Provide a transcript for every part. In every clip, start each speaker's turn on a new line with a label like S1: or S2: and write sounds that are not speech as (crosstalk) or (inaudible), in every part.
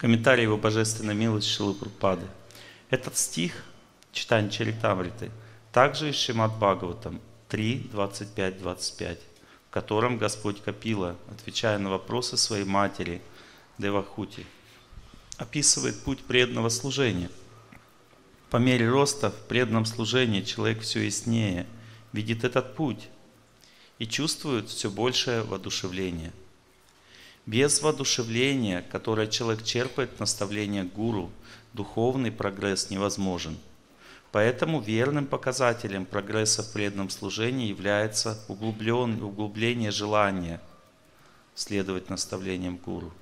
S1: Комментарий его божественной милости Шилы Прупады. Этот стих, читание Чаритамриты, также из Шимат Бхагаватам 3, 25, 25, в котором Господь Капила, отвечая на вопросы своей матери Девахути, описывает путь преданного служения. По мере роста в преданном служении человек все яснее видит этот путь и чувствует все большее воодушевление. Без воодушевления, которое человек черпает наставление гуру, духовный прогресс невозможен. Поэтому верным показателем прогресса в преданном служении является углубление желания следовать наставлениям гуру.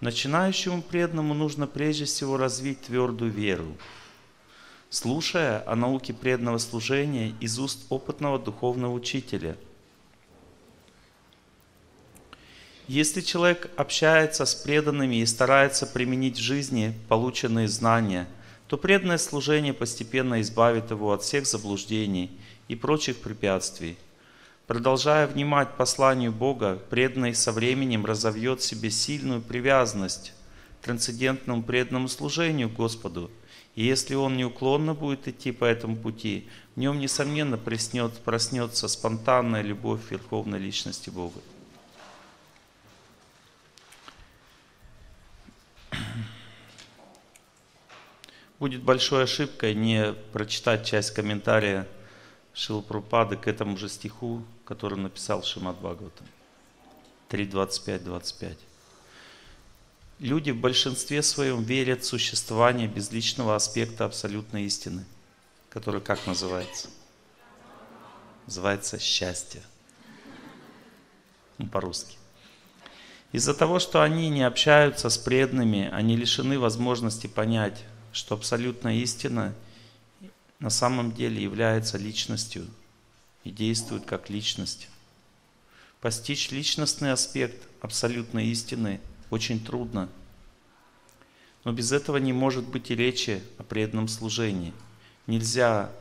S1: Начинающему преданному нужно прежде всего развить твердую веру. Слушая о науке преданного служения из уст опытного духовного учителя. Если человек общается с преданными и старается применить в жизни полученные знания, то преданное служение постепенно избавит его от всех заблуждений и прочих препятствий – Продолжая внимать посланию Бога, преданный со временем разовьет в себе сильную привязанность к трансцендентному преданному служению Господу. И если он неуклонно будет идти по этому пути, в нем, несомненно, проснет, проснется спонтанная любовь Верховной Личности Бога. Будет большой ошибкой не прочитать часть комментария Шилпрупады к этому же стиху, который написал Шимат Бхагаватам. 3.25.25. Люди в большинстве своем верят в существование безличного аспекта абсолютной истины, который как называется? Называется счастье. Ну, по-русски. Из-за того, что они не общаются с преданными, они лишены возможности понять, что абсолютная истина на самом деле является личностью – и действует как личность. Постичь личностный аспект абсолютной истины очень трудно. Но без этого не может быть и речи о преданном служении. Нельзя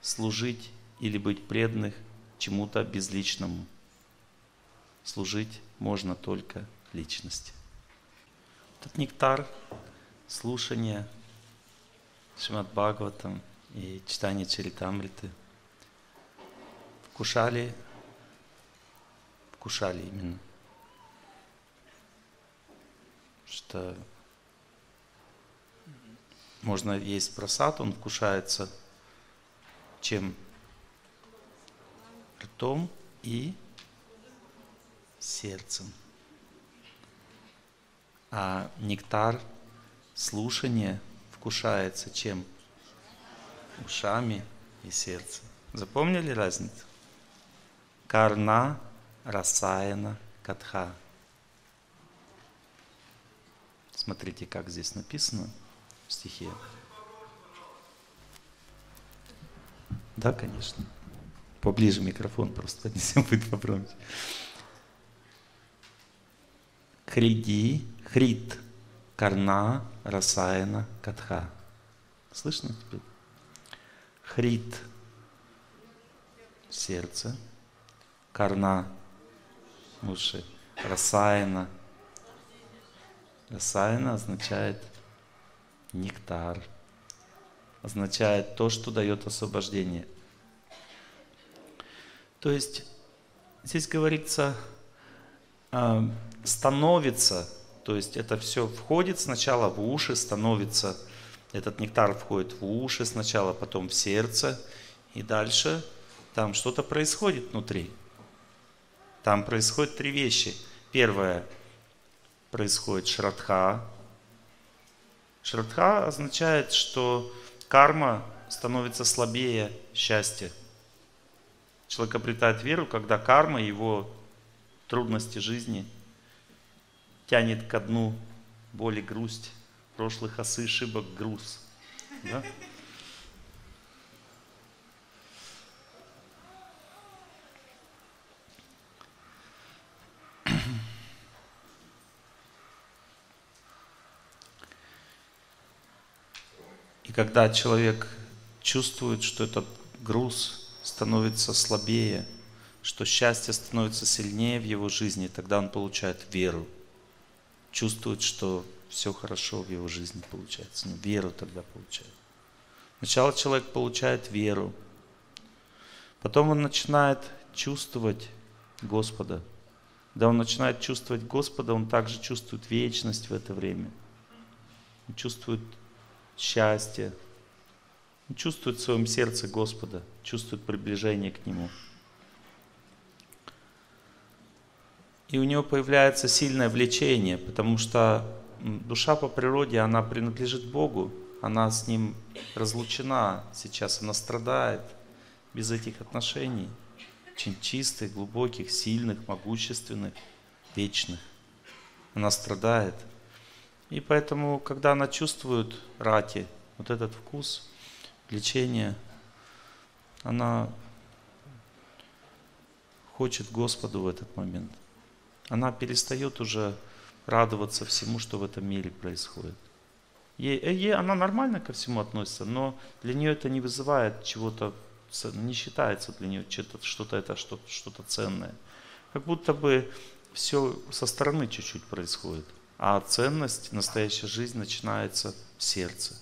S1: служить или быть преданных чему-то безличному. Служить можно только личности. Этот нектар слушания Шимат Бхагаватам и читание Чаритамриты – Вкушали, вкушали именно. Что можно есть просад, он вкушается чем? Ртом и сердцем. А нектар слушания вкушается чем? Ушами и сердцем. Запомнили разницу? Карна Расаяна Катха. Смотрите, как здесь написано в стихе. Да, конечно. Поближе микрофон просто поднесем, (laughs) будет попробовать. Хриди, хрит, карна, расаяна, катха. Слышно теперь? Хрит, сердце, карна, уши, расаяна. Расаяна означает нектар, означает то, что дает освобождение. То есть здесь говорится а, становится, то есть это все входит сначала в уши, становится, этот нектар входит в уши сначала, потом в сердце, и дальше там что-то происходит внутри. Там происходят три вещи. Первое, происходит шрадха. Шрадха означает, что карма становится слабее счастья. Человек обретает веру, когда карма, его трудности жизни тянет ко дну боли, грусть, прошлых ошибок, груз. Да? когда человек чувствует, что этот груз становится слабее, что счастье становится сильнее в его жизни, тогда он получает веру. Чувствует, что все хорошо в его жизни получается. Ну, веру тогда получает. Сначала человек получает веру, потом он начинает чувствовать Господа. Когда он начинает чувствовать Господа, он также чувствует вечность в это время. Он чувствует счастье. Он чувствует в своем сердце Господа, чувствует приближение к Нему. И у него появляется сильное влечение, потому что душа по природе, она принадлежит Богу, она с Ним разлучена сейчас, она страдает без этих отношений, очень чистых, глубоких, сильных, могущественных, вечных. Она страдает. И поэтому, когда она чувствует рати, вот этот вкус, влечение, она хочет Господу в этот момент. Она перестает уже радоваться всему, что в этом мире происходит. Ей, э, ей, она нормально ко всему относится, но для нее это не вызывает чего-то, не считается для нее что-то это что-то, что-то ценное. Как будто бы все со стороны чуть-чуть происходит. А ценность, настоящая жизнь начинается в сердце,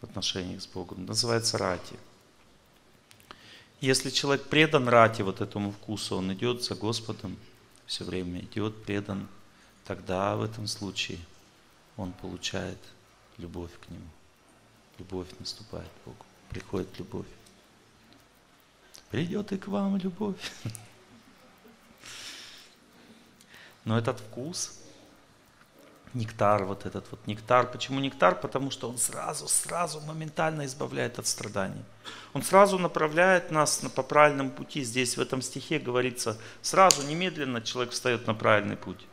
S1: в отношениях с Богом. Называется рати. Если человек предан рати, вот этому вкусу, он идет за Господом все время, идет предан тогда в этом случае он получает любовь к Нему. Любовь наступает Богу. Приходит любовь. Придет и к вам любовь. (laughs) Но этот вкус, нектар, вот этот вот нектар. Почему нектар? Потому что он сразу, сразу, моментально избавляет от страданий. Он сразу направляет нас на, по правильному пути. Здесь в этом стихе говорится, сразу, немедленно человек встает на правильный путь.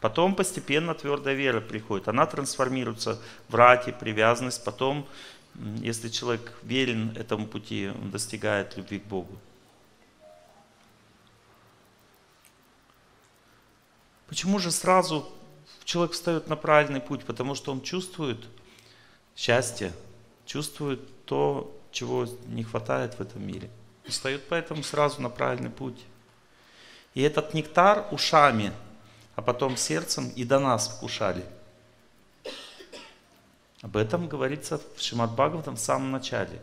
S1: Потом постепенно твердая вера приходит. Она трансформируется в рати, привязанность. Потом, если человек верен этому пути, он достигает любви к Богу. Почему же сразу человек встает на правильный путь? Потому что он чувствует счастье, чувствует то, чего не хватает в этом мире. И встает поэтому сразу на правильный путь. И этот нектар ушами – а потом сердцем и до нас вкушали. Об этом говорится в Шимат Бхагаватам в самом начале.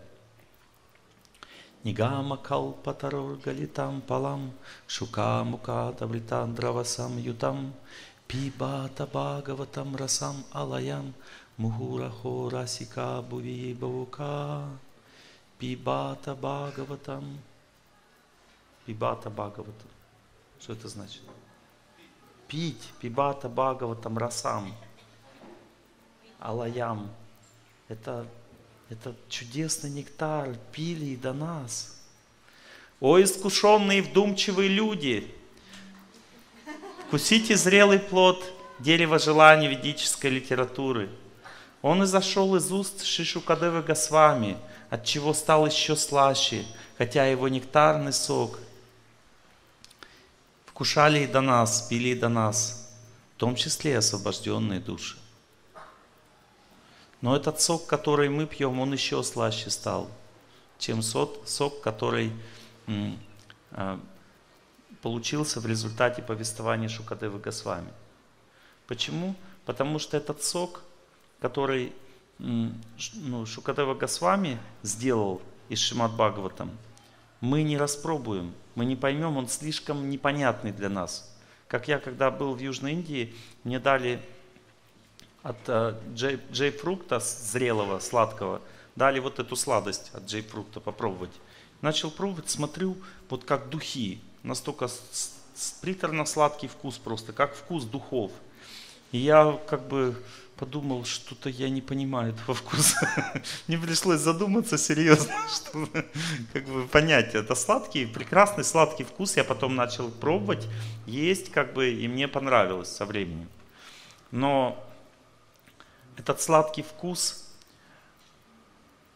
S1: Нигама калпатарор галитам палам, шука мука тавритан дравасам ютам, пибата бхагаватам расам алаям, мухура хорасика буви бавука, пибата бхагаватам, пибата бхагаватам. Что это значит? пить пибата бхагаватам расам, алаям. Это, это чудесный нектар, пили и до нас. О, искушенные вдумчивые люди, вкусите зрелый плод дерева желаний ведической литературы. Он изошел из уст Шишукадевы Госвами, от чего стал еще слаще, хотя его нектарный сок – вкушали и до нас, пили и до нас, в том числе и освобожденные души. Но этот сок, который мы пьем, он еще слаще стал, чем сок, который а, получился в результате повествования Шукадевы Госвами. Почему? Потому что этот сок, который ну, Шукадева Госвами сделал из Шимат Бхагаватам, мы не распробуем, мы не поймем, он слишком непонятный для нас. Как я, когда был в Южной Индии, мне дали от э, джей, джейфрукта зрелого, сладкого, дали вот эту сладость от джейфрукта попробовать. Начал пробовать, смотрю, вот как духи, настолько приторно-сладкий вкус просто, как вкус духов. И я как бы подумал, что-то я не понимаю этого (laughs) вкуса. Мне пришлось задуматься серьезно, (laughs) чтобы как бы понять. Это сладкий, прекрасный сладкий вкус. Я потом начал пробовать, есть, как бы, и мне понравилось со временем. Но этот сладкий вкус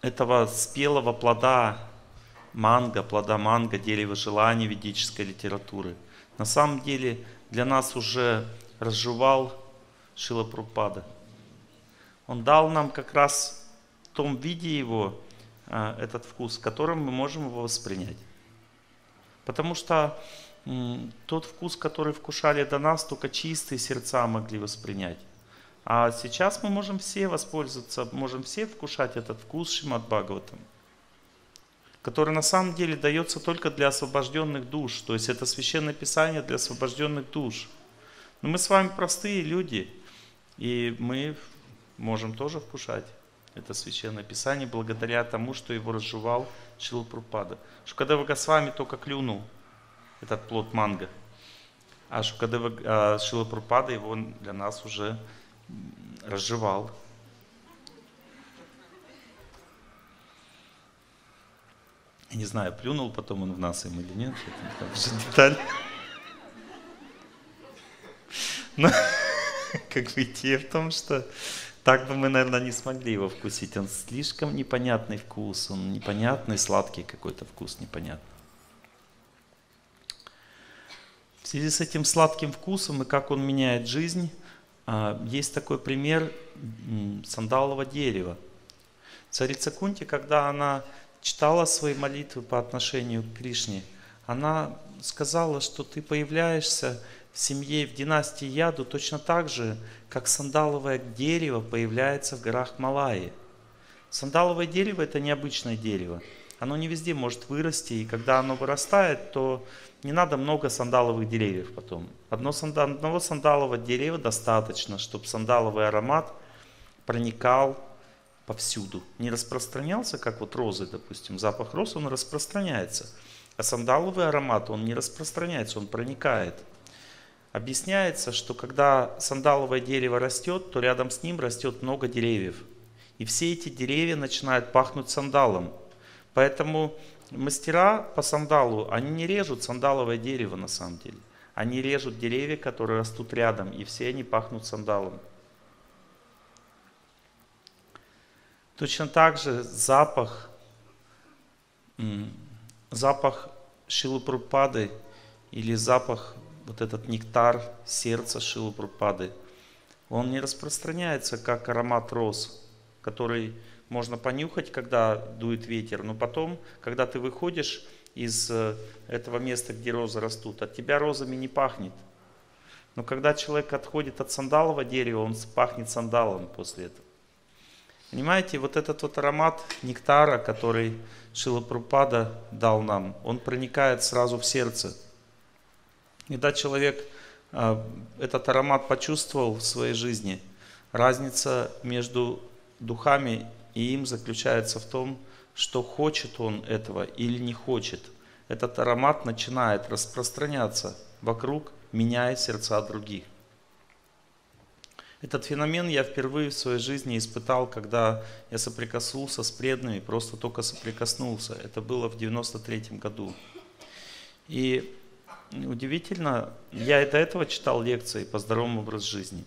S1: этого спелого плода манго, плода манго, дерева желаний ведической литературы, на самом деле для нас уже разжевал Шила Прупада – он дал нам как раз в том виде его, а, этот вкус, которым мы можем его воспринять. Потому что тот вкус, который вкушали до нас, только чистые сердца могли воспринять. А сейчас мы можем все воспользоваться, можем все вкушать этот вкус Шимат Бхагаватам, который на самом деле дается только для освобожденных душ. То есть это священное писание для освобожденных душ. Но мы с вами простые люди, и мы можем тоже вкушать это священное писание благодаря тому, что его разжевал Шилупрупада. Шукадева Госвами только клюнул этот плод манго, а Шукадева а Шилупрупада его для нас уже разжевал. Не знаю, плюнул потом он в нас им или нет, это уже деталь. Но как бы идея в том, что так бы мы, наверное, не смогли его вкусить. Он слишком непонятный вкус, он непонятный, сладкий какой-то вкус непонятный. В связи с этим сладким вкусом и как он меняет жизнь, а, есть такой пример сандалового дерева. Царица Кунти, когда она читала свои молитвы по отношению к Кришне, она сказала, что ты появляешься в семье, в династии Яду точно так же, как сандаловое дерево появляется в горах Малайи. Сандаловое дерево – это необычное дерево. Оно не везде может вырасти, и когда оно вырастает, то не надо много сандаловых деревьев потом. Одно сандал, одного сандалового дерева достаточно, чтобы сандаловый аромат проникал повсюду. Не распространялся, как вот розы, допустим. Запах роз, он распространяется. А сандаловый аромат, он не распространяется, он проникает. Объясняется, что когда сандаловое дерево растет, то рядом с ним растет много деревьев. И все эти деревья начинают пахнуть сандалом. Поэтому мастера по сандалу, они не режут сандаловое дерево на самом деле. Они режут деревья, которые растут рядом, и все они пахнут сандалом. Точно так же запах, запах Шилупрупады или запах вот этот нектар сердца Шилупрупады, он не распространяется как аромат роз, который можно понюхать, когда дует ветер, но потом, когда ты выходишь из э, этого места, где розы растут, от тебя розами не пахнет. Но когда человек отходит от сандалового дерева, он пахнет сандалом после этого. Понимаете, вот этот вот аромат нектара, который Шилапрупада дал нам, он проникает сразу в сердце. Когда человек а, этот аромат почувствовал в своей жизни, разница между духами и им заключается в том, что хочет он этого или не хочет. Этот аромат начинает распространяться вокруг, меняя сердца других. Этот феномен я впервые в своей жизни испытал, когда я соприкоснулся с преданными, просто только соприкоснулся. Это было в 93 году. И Удивительно, я до этого читал лекции по здоровому образу жизни.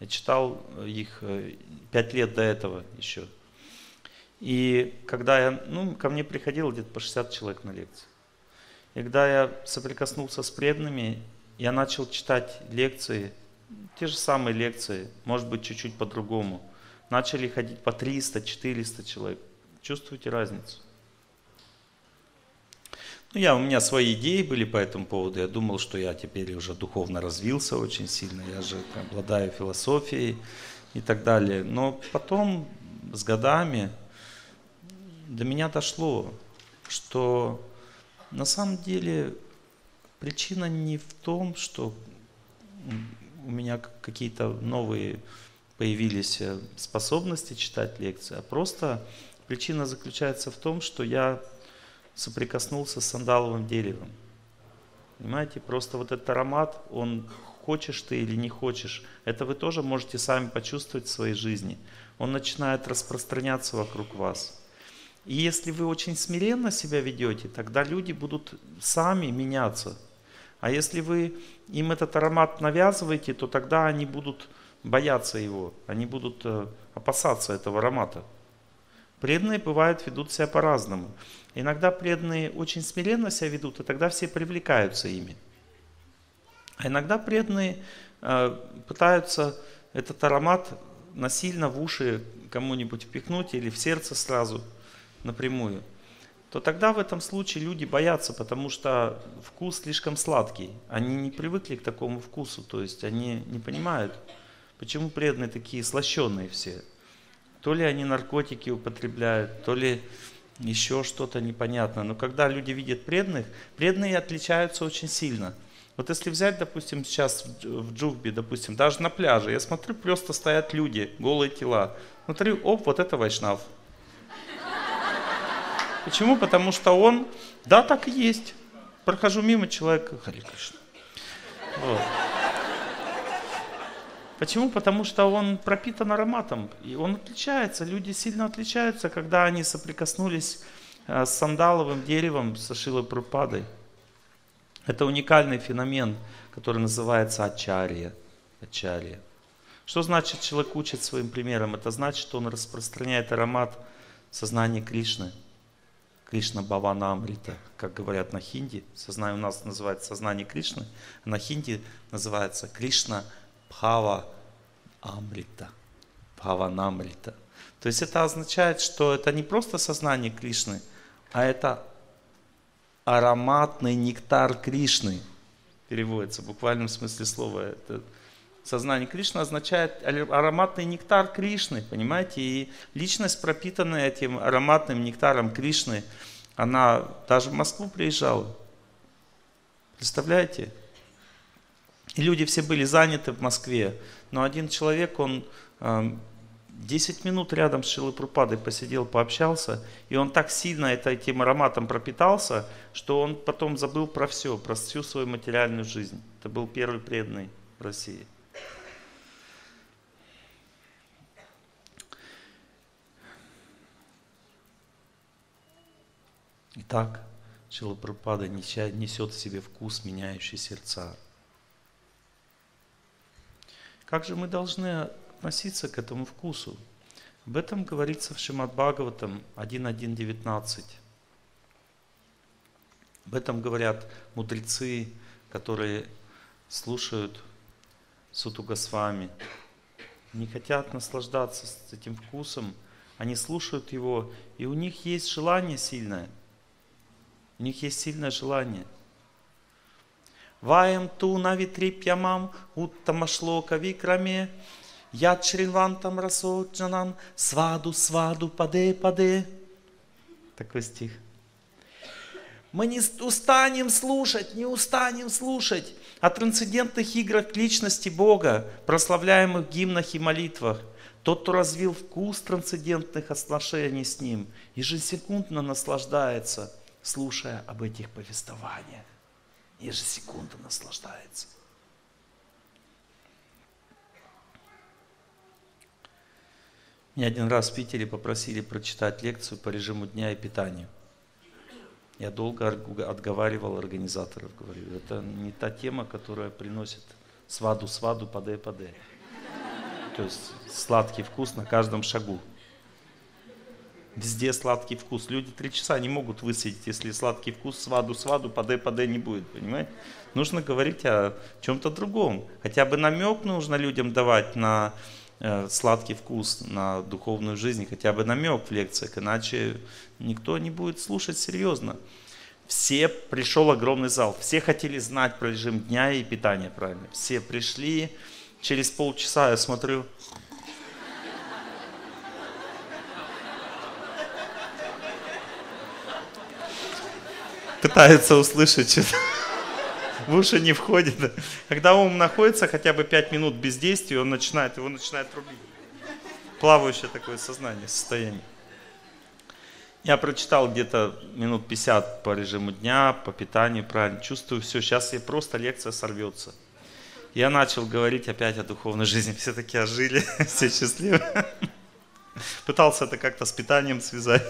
S1: Я читал их э, пять лет до этого еще. И когда я, ну, ко мне приходило где-то по 60 человек на лекции. И когда я соприкоснулся с преданными, я начал читать лекции, те же самые лекции, может быть, чуть-чуть по-другому. Начали ходить по 300-400 человек. Чувствуете разницу? Ну, я, у меня свои идеи были по этому поводу. Я думал, что я теперь уже духовно развился очень сильно. Я же обладаю философией и так далее. Но потом, с годами, до меня дошло, что на самом деле причина не в том, что у меня какие-то новые появились э, способности читать лекции, а просто причина заключается в том, что я соприкоснулся с сандаловым деревом. Понимаете, просто вот этот аромат, он хочешь ты или не хочешь, это вы тоже можете сами почувствовать в своей жизни. Он начинает распространяться вокруг вас. И если вы очень смиренно себя ведете, тогда люди будут сами меняться. А если вы им этот аромат навязываете, то тогда они будут бояться его, они будут э, опасаться этого аромата. Преданные бывают ведут себя по-разному. Иногда преданные очень смиренно себя ведут, и тогда все привлекаются ими. А иногда преданные э, пытаются этот аромат насильно в уши кому-нибудь впихнуть или в сердце сразу напрямую, то тогда в этом случае люди боятся, потому что вкус слишком сладкий. Они не привыкли к такому вкусу, то есть они не понимают. Почему преданные такие слащенные все? То ли они наркотики употребляют, то ли еще что-то непонятно. Но когда люди видят преданных, преданные отличаются очень сильно. Вот если взять, допустим, сейчас в Джухбе, допустим, даже на пляже, я смотрю, просто стоят люди, голые тела. Смотрю, оп, вот это вайшнав. Почему? Потому что он, да, так и есть. Прохожу мимо человека, Хари Кришна. Вот. Почему? Потому что он пропитан ароматом, и он отличается. Люди сильно отличаются, когда они соприкоснулись э, с сандаловым деревом, с Ашилой Прупадой. Это уникальный феномен, который называется ачария. ачария. Что значит человек учит своим примером? Это значит, что он распространяет аромат сознания Кришны. Кришна Бавана Амрита, как говорят на хинди. Сознание у нас называется сознание Кришны, а на хинди называется Кришна Бхава Амрита. Бхаванамрита. То есть это означает, что это не просто сознание Кришны, а это ароматный нектар Кришны. Переводится в буквальном смысле слова. Это сознание Кришны означает ароматный нектар Кришны, понимаете? И личность, пропитанная этим ароматным нектаром Кришны, она даже в Москву приезжала. Представляете? И люди все были заняты в Москве. Но один человек, он 10 эм, минут рядом с Шилой Прупадой посидел, пообщался, и он так сильно это, этим ароматом пропитался, что он потом забыл про все, про всю свою материальную жизнь. Это был первый преданный в России. Итак, Шила Прабхупада несет в себе вкус, меняющий сердца. Как же мы должны относиться к этому вкусу? Об этом говорится в Шимат Бхагаватам 1.1.19. Об этом говорят мудрецы, которые слушают Суту Госвами. Не хотят наслаждаться этим вкусом, они слушают его, и у них есть желание сильное. У них есть сильное желание – Ваем ту навитрипьямам уттамашлока викраме, Яд шринвантам расоджанам, сваду, сваду, паде, паде. Такой стих. Мы не устанем слушать, не устанем слушать о трансцендентных играх личности Бога, прославляемых в гимнах и молитвах. Тот, кто развил вкус трансцендентных отношений с Ним, ежесекундно наслаждается, слушая об этих повествованиях ежесекунду наслаждается. Меня один раз в Питере попросили прочитать лекцию по режиму дня и питанию. Я долго отговаривал организаторов, говорю, это не та тема, которая приносит сваду, сваду, паде, паде. То есть сладкий вкус на каждом шагу. Везде сладкий вкус. Люди три часа не могут высидеть, если сладкий вкус, сваду, сваду, паде, паде не будет, понимаете? Нужно говорить о чем-то другом. Хотя бы намек нужно людям давать на э, сладкий вкус, на духовную жизнь, хотя бы намек в лекциях, иначе никто не будет слушать серьезно. Все, пришел огромный зал, все хотели знать про режим дня и питания, правильно? Все пришли, через полчаса я смотрю, пытается услышать что-то. (laughs) В уши не входит. Когда ум находится хотя бы 5 минут бездействия, он начинает, его начинает рубить. Плавающее такое сознание, состояние. Я прочитал где-то минут 50 по режиму дня, по питанию, правильно. Чувствую все, сейчас я просто лекция сорвется. Я начал говорить опять о духовной жизни. (laughs) Все таки ожили, (laughs) все счастливы. Пытался это как-то с питанием связать.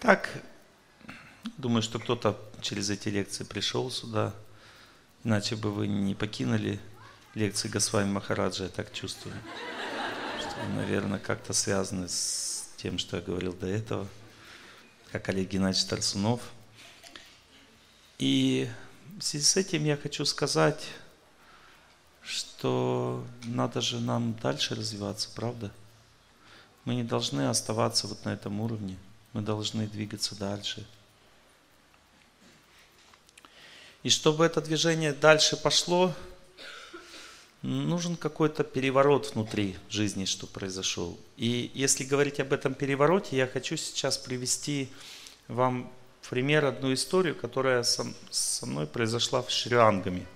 S1: Так, думаю, что кто-то через эти лекции пришел сюда, иначе бы вы не покинули лекции Госвами Махараджа, я так чувствую. Что наверное, как-то связаны с тем, что я говорил до этого, как Олег Геннадьевич Тарсунов. И в связи с этим я хочу сказать, что надо же нам дальше развиваться, правда? Мы не должны оставаться вот на этом уровне – мы должны двигаться дальше. И чтобы это движение дальше пошло, нужен какой-то переворот внутри жизни, что произошел. И если говорить об этом перевороте, я хочу сейчас привести вам пример, одну историю, которая со, мной произошла в Шрирангаме.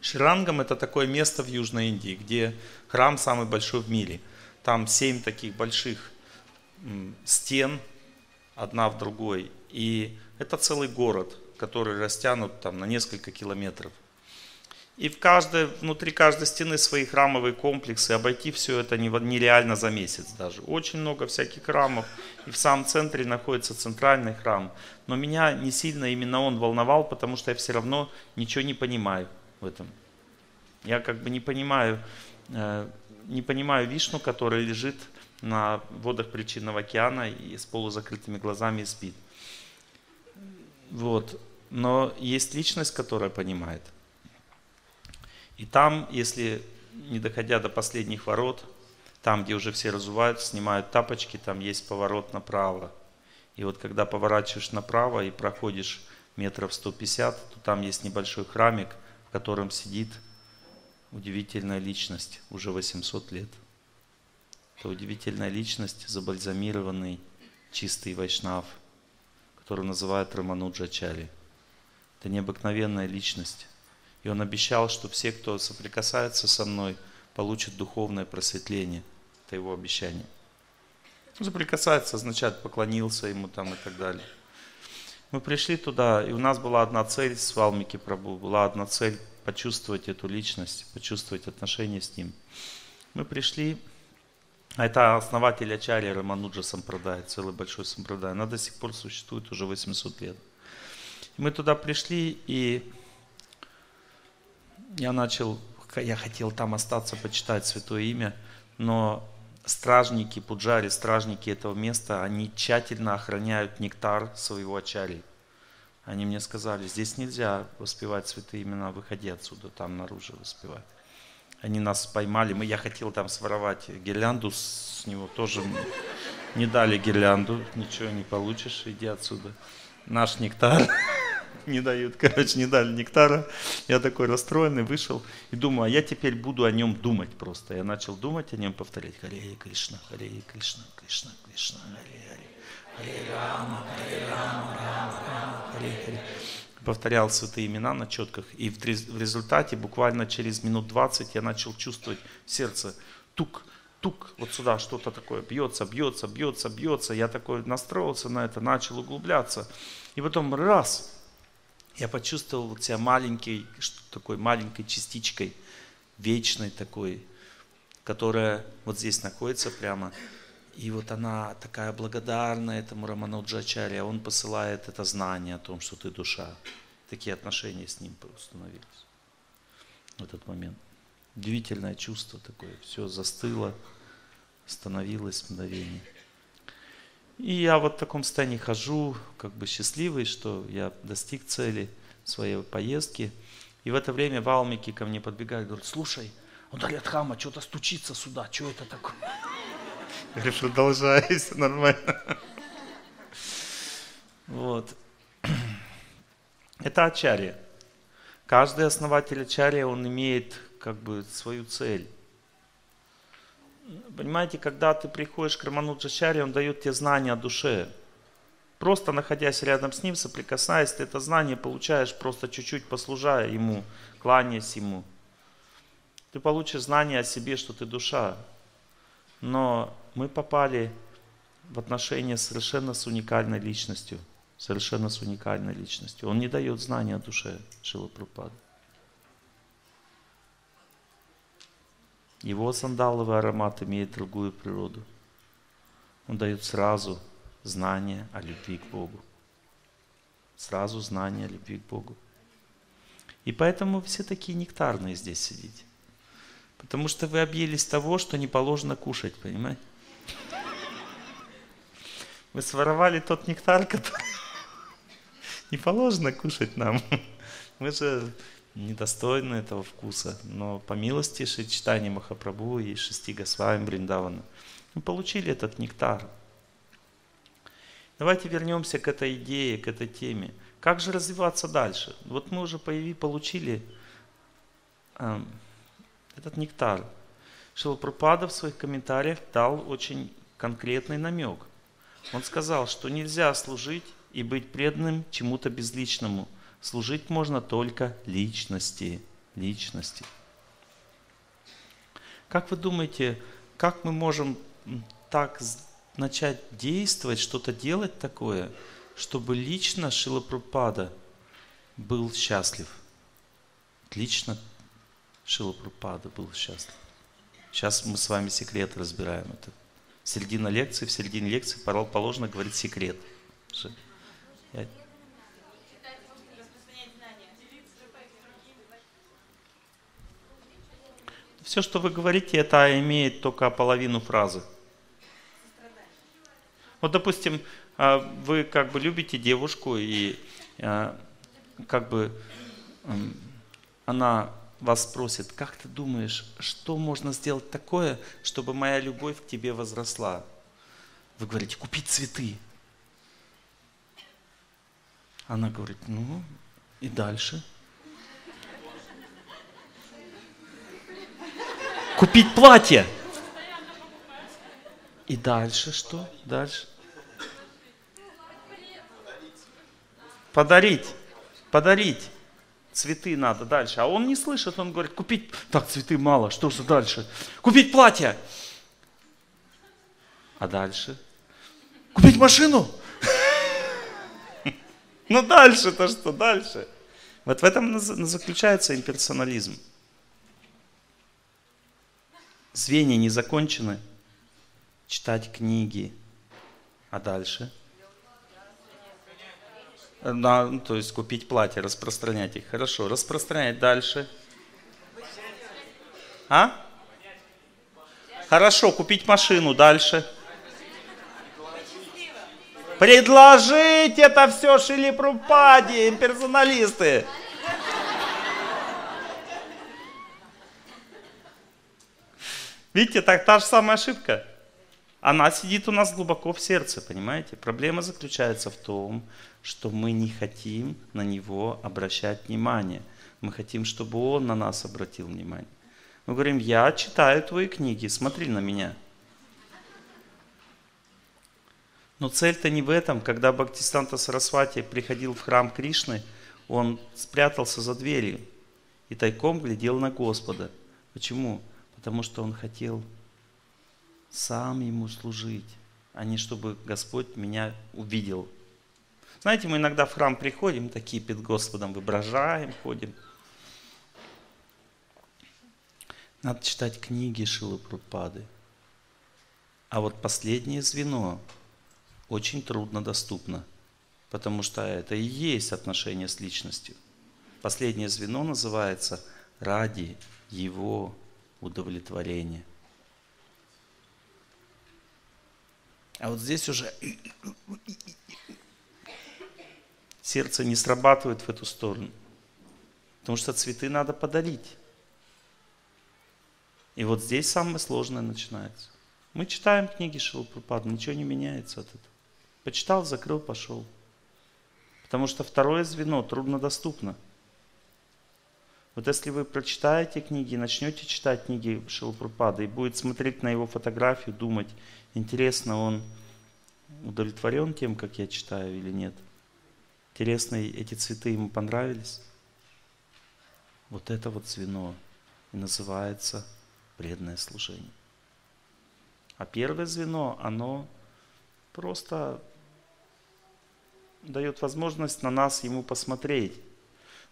S1: Шрирангам это такое место в Южной Индии, где храм самый большой в мире. Там семь таких больших стен, одна в другой. И это целый город, который растянут там на несколько километров. И в каждой, внутри каждой стены свои храмовые комплексы. Обойти все это нереально за месяц даже. Очень много всяких храмов. И в самом центре находится центральный храм. Но меня не сильно именно он волновал, потому что я все равно ничего не понимаю в этом. Я как бы не понимаю, э, не понимаю Вишну, который лежит на водах причинного океана и с полузакрытыми глазами спит. Вот. Но есть личность, которая понимает. И там, если не доходя до последних ворот, там, где уже все разувают, снимают тапочки, там есть поворот направо. И вот когда поворачиваешь направо и проходишь метров 150, то там есть небольшой храмик, в котором сидит удивительная личность, уже 800 лет. Это удивительная личность, забальзамированный, чистый вайшнав, который называют Рамануджачари. Это необыкновенная личность. И он обещал, что все, кто соприкасается со мной, получат духовное просветление. Это его обещание. Соприкасается означает поклонился ему там и так далее. Мы пришли туда, и у нас была одна цель с Валмики Прабу, была одна цель почувствовать эту личность, почувствовать отношения с ним. Мы пришли, это основатель Ачарья Рамануджа Сампрадай, целый большой Сампрадай. Она до сих пор существует уже 800 лет. Мы туда пришли, и я начал, я хотел там остаться, почитать Святое Имя, но стражники, пуджари, стражники этого места, они тщательно охраняют нектар своего ачари. Они мне сказали, здесь нельзя воспевать святые имена, выходи отсюда, там наружу воспевать. Они нас поймали, мы, я хотел там своровать гирлянду с него, тоже. Не дали гирлянду, ничего не получишь, иди отсюда. Наш нектар. (laughs) Не дают, короче, не дали нектара. Я такой расстроенный вышел и думаю, а я теперь буду о нем думать просто. Я начал думать о нем, повторять. Харе Кришна, Харе Кришна, Кришна, Кришна, Харе Повторял святые имена на четках. И в результате буквально через минут 20 я начал чувствовать в сердце тук, тук, вот сюда что-то такое бьется, бьется, бьется, бьется. Я такой настроился на это, начал углубляться. И потом раз, я почувствовал себя маленькой, такой маленькой частичкой, вечной такой, которая вот здесь находится прямо. И вот она такая благодарная этому Рамануджачаре, а он посылает это знание о том, что ты душа. Такие отношения с ним установились в этот момент. Удивительное чувство такое, все застыло, становилось мгновение. И я вот в таком состоянии хожу, как бы счастливый, что я достиг цели своей поездки. И в это время Валмики ко мне подбегает, говорит, слушай, он Дарьятхама что-то стучится сюда, что это такое? Говорю, продолжай, все нормально. Вот. Это ачарья. Каждый основатель ачарья, он имеет как бы свою цель. Понимаете, когда ты приходишь к Рамануджачаре, он дает тебе знания о душе. Просто находясь рядом с ним, соприкасаясь, ты это знание получаешь, просто чуть-чуть послужая ему, кланяясь ему. Ты получишь знание о себе, что ты душа. Но мы попали в отношения совершенно с уникальной личностью. Совершенно с уникальной личностью. Он не дает знания о душе Шила. Его сандаловый аромат имеет другую природу. Он дает сразу знание о любви к Богу. Сразу знание о любви к Богу. И поэтому все такие нектарные здесь сидите. Потому что вы объелись того, что не положено кушать, понимаете? Вы своровали тот нектар, который (laughs) не положено кушать нам. (laughs) Мы же недостойны этого вкуса. Но по милости Шичтани Махапрабху и Шести Госвами Бриндавана мы получили этот нектар. Давайте вернемся к этой идее, к этой теме. Как же развиваться дальше? Вот мы уже появи, получили э, этот нектар. Шилапрапада в своих комментариях дал очень конкретный намек. Он сказал, что нельзя служить и быть преданным чему-то безличному. Служить можно только личности. Личности. Как вы думаете, как мы можем так начать действовать, что-то делать такое, чтобы лично Шилапрупада был счастлив? Лично Шилапрупада был счастлив. Сейчас мы с вами секрет разбираем. Это середина лекции, в середине лекции положено говорить секрет. Я... Все, что вы говорите, это имеет только половину фразы. Вот, допустим, а, вы как бы любите девушку, и а, как бы она вас спросит, как ты думаешь, что можно сделать такое, чтобы моя любовь к тебе возросла? Вы говорите, купить цветы. Она говорит, ну и дальше – Купить платье. И дальше что? Дальше. Подарить. Подарить. Цветы надо дальше. А он не слышит, он говорит, купить... Так, цветы мало, что же дальше? Купить платье. А дальше? Купить машину. (laughs) Ну дальше-то что? Дальше. Вот в этом заключается имперсонализм звенья не закончены, читать книги. А дальше? Ну, то есть купить платье, распространять их. Хорошо, распространять дальше. А? Хорошо, купить машину дальше. Предложить это все Шилипрупаде, имперсоналисты. Видите, так та же самая ошибка. Она сидит у нас глубоко в сердце, понимаете? Проблема заключается в том, что мы не хотим на него обращать внимание. Мы хотим, чтобы он на нас обратил внимание. Мы говорим, я читаю твои книги, смотри на меня. Но цель-то не в этом. Когда Бхактистанта Сарасвати приходил в храм Кришны, он спрятался за дверью и тайком глядел на Господа. Почему? потому что он хотел сам ему служить, а не чтобы Господь меня увидел. Знаете, мы иногда в храм приходим, такие перед Господом выображаем, ходим. Надо читать книги Шилы Прупады. А вот последнее звено очень трудно доступно, потому что это и есть отношение с личностью. Последнее звено называется «ради Его удовлетворение. А вот здесь уже сердце не срабатывает в эту сторону. Потому что цветы надо подарить. И вот здесь самое сложное начинается. Мы читаем книги Шилпрапада, ничего не меняется от этого. Почитал, закрыл, пошел. Потому что второе звено труднодоступно. Вот если вы прочитаете книги, начнете читать книги Шилпрапада и будет смотреть на его фотографию, думать, интересно, он удовлетворен тем, как я читаю или нет. Интересно, эти цветы ему понравились. Вот это вот звено и называется преданное служение. А первое звено, оно просто дает возможность на нас ему посмотреть.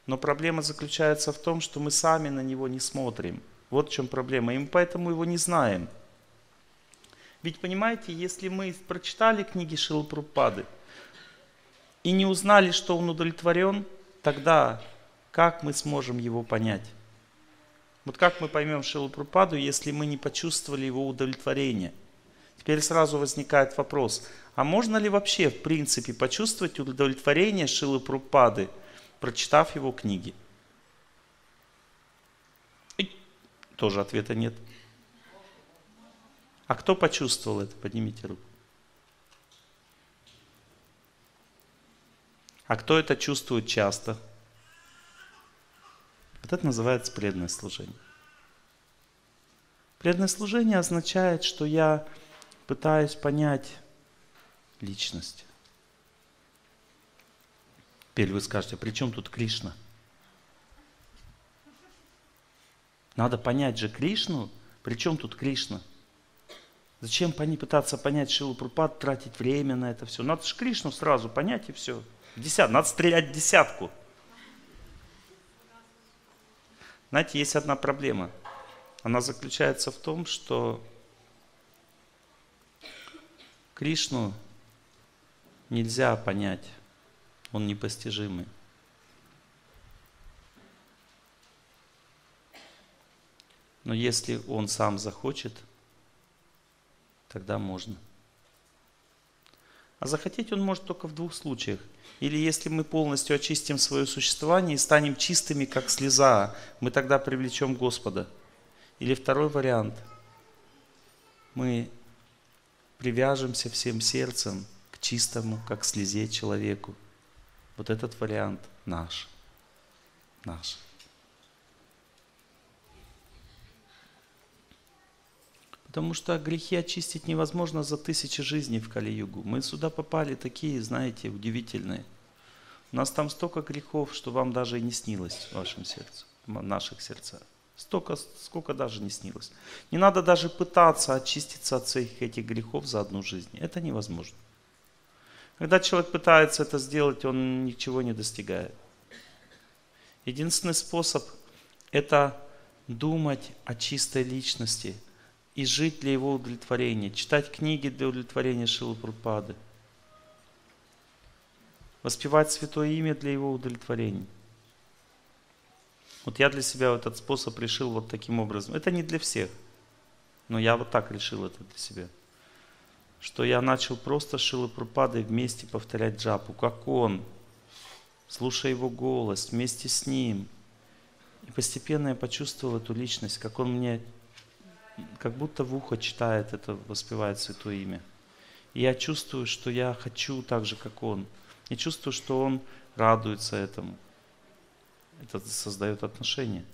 S1: Но проблема заключается в том, что мы сами на него не смотрим. Вот в чем проблема. И мы поэтому его не знаем. Ведь понимаете, если мы прочитали книги Шилпрупады и не узнали, что он удовлетворен, тогда как мы сможем его понять? Вот как мы поймем Шилупрупаду, если мы не почувствовали его удовлетворение? Теперь сразу возникает вопрос, а можно ли вообще в принципе почувствовать удовлетворение Шилупрупады – прочитав его книги? И тоже ответа нет. А кто почувствовал это? Поднимите руку. А кто это чувствует часто? Вот это называется преданное служение. Преданное служение означает, что я пытаюсь понять личность. Теперь вы скажете, при чем тут Кришна? Надо понять же Кришну, при чем тут Кришна? Зачем пытаться понять Шилу Прупад, тратить время на это все? Надо же Кришну сразу понять и все. Десят, надо стрелять десятку. Знаете, есть одна проблема. Она заключается в том, что Кришну нельзя понять. Он непостижимый. Но если он сам захочет, тогда можно. А захотеть он может только в двух случаях. Или если мы полностью очистим свое существование и станем чистыми, как слеза, мы тогда привлечем Господа. Или второй вариант. Мы привяжемся всем сердцем к чистому, как слезе человеку. Вот этот вариант наш. Наш. Потому что грехи очистить невозможно за тысячи жизней в Кали-Югу. Мы сюда попали такие, знаете, удивительные. У нас там столько грехов, что вам даже и не снилось в вашем сердце, в наших сердцах. Столько, сколько даже не снилось. Не надо даже пытаться очиститься от своих этих грехов за одну жизнь. Это невозможно. Когда человек пытается это сделать, он ничего не достигает. Единственный способ – это думать о чистой личности – и жить для его удовлетворения, читать книги для удовлетворения Шилы воспевать святое имя для его удовлетворения. Вот я для себя этот способ решил вот таким образом. Это не для всех, но я вот так решил это для себя. Что я начал просто с Шилы Прупадой вместе повторять джапу, как он, слушая его голос, вместе с ним. И постепенно я почувствовал эту личность, как он мне как будто в ухо читает это, воспевает Святое Имя. И я чувствую, что я хочу так же, как Он. Я чувствую, что Он радуется этому. Это создает отношения.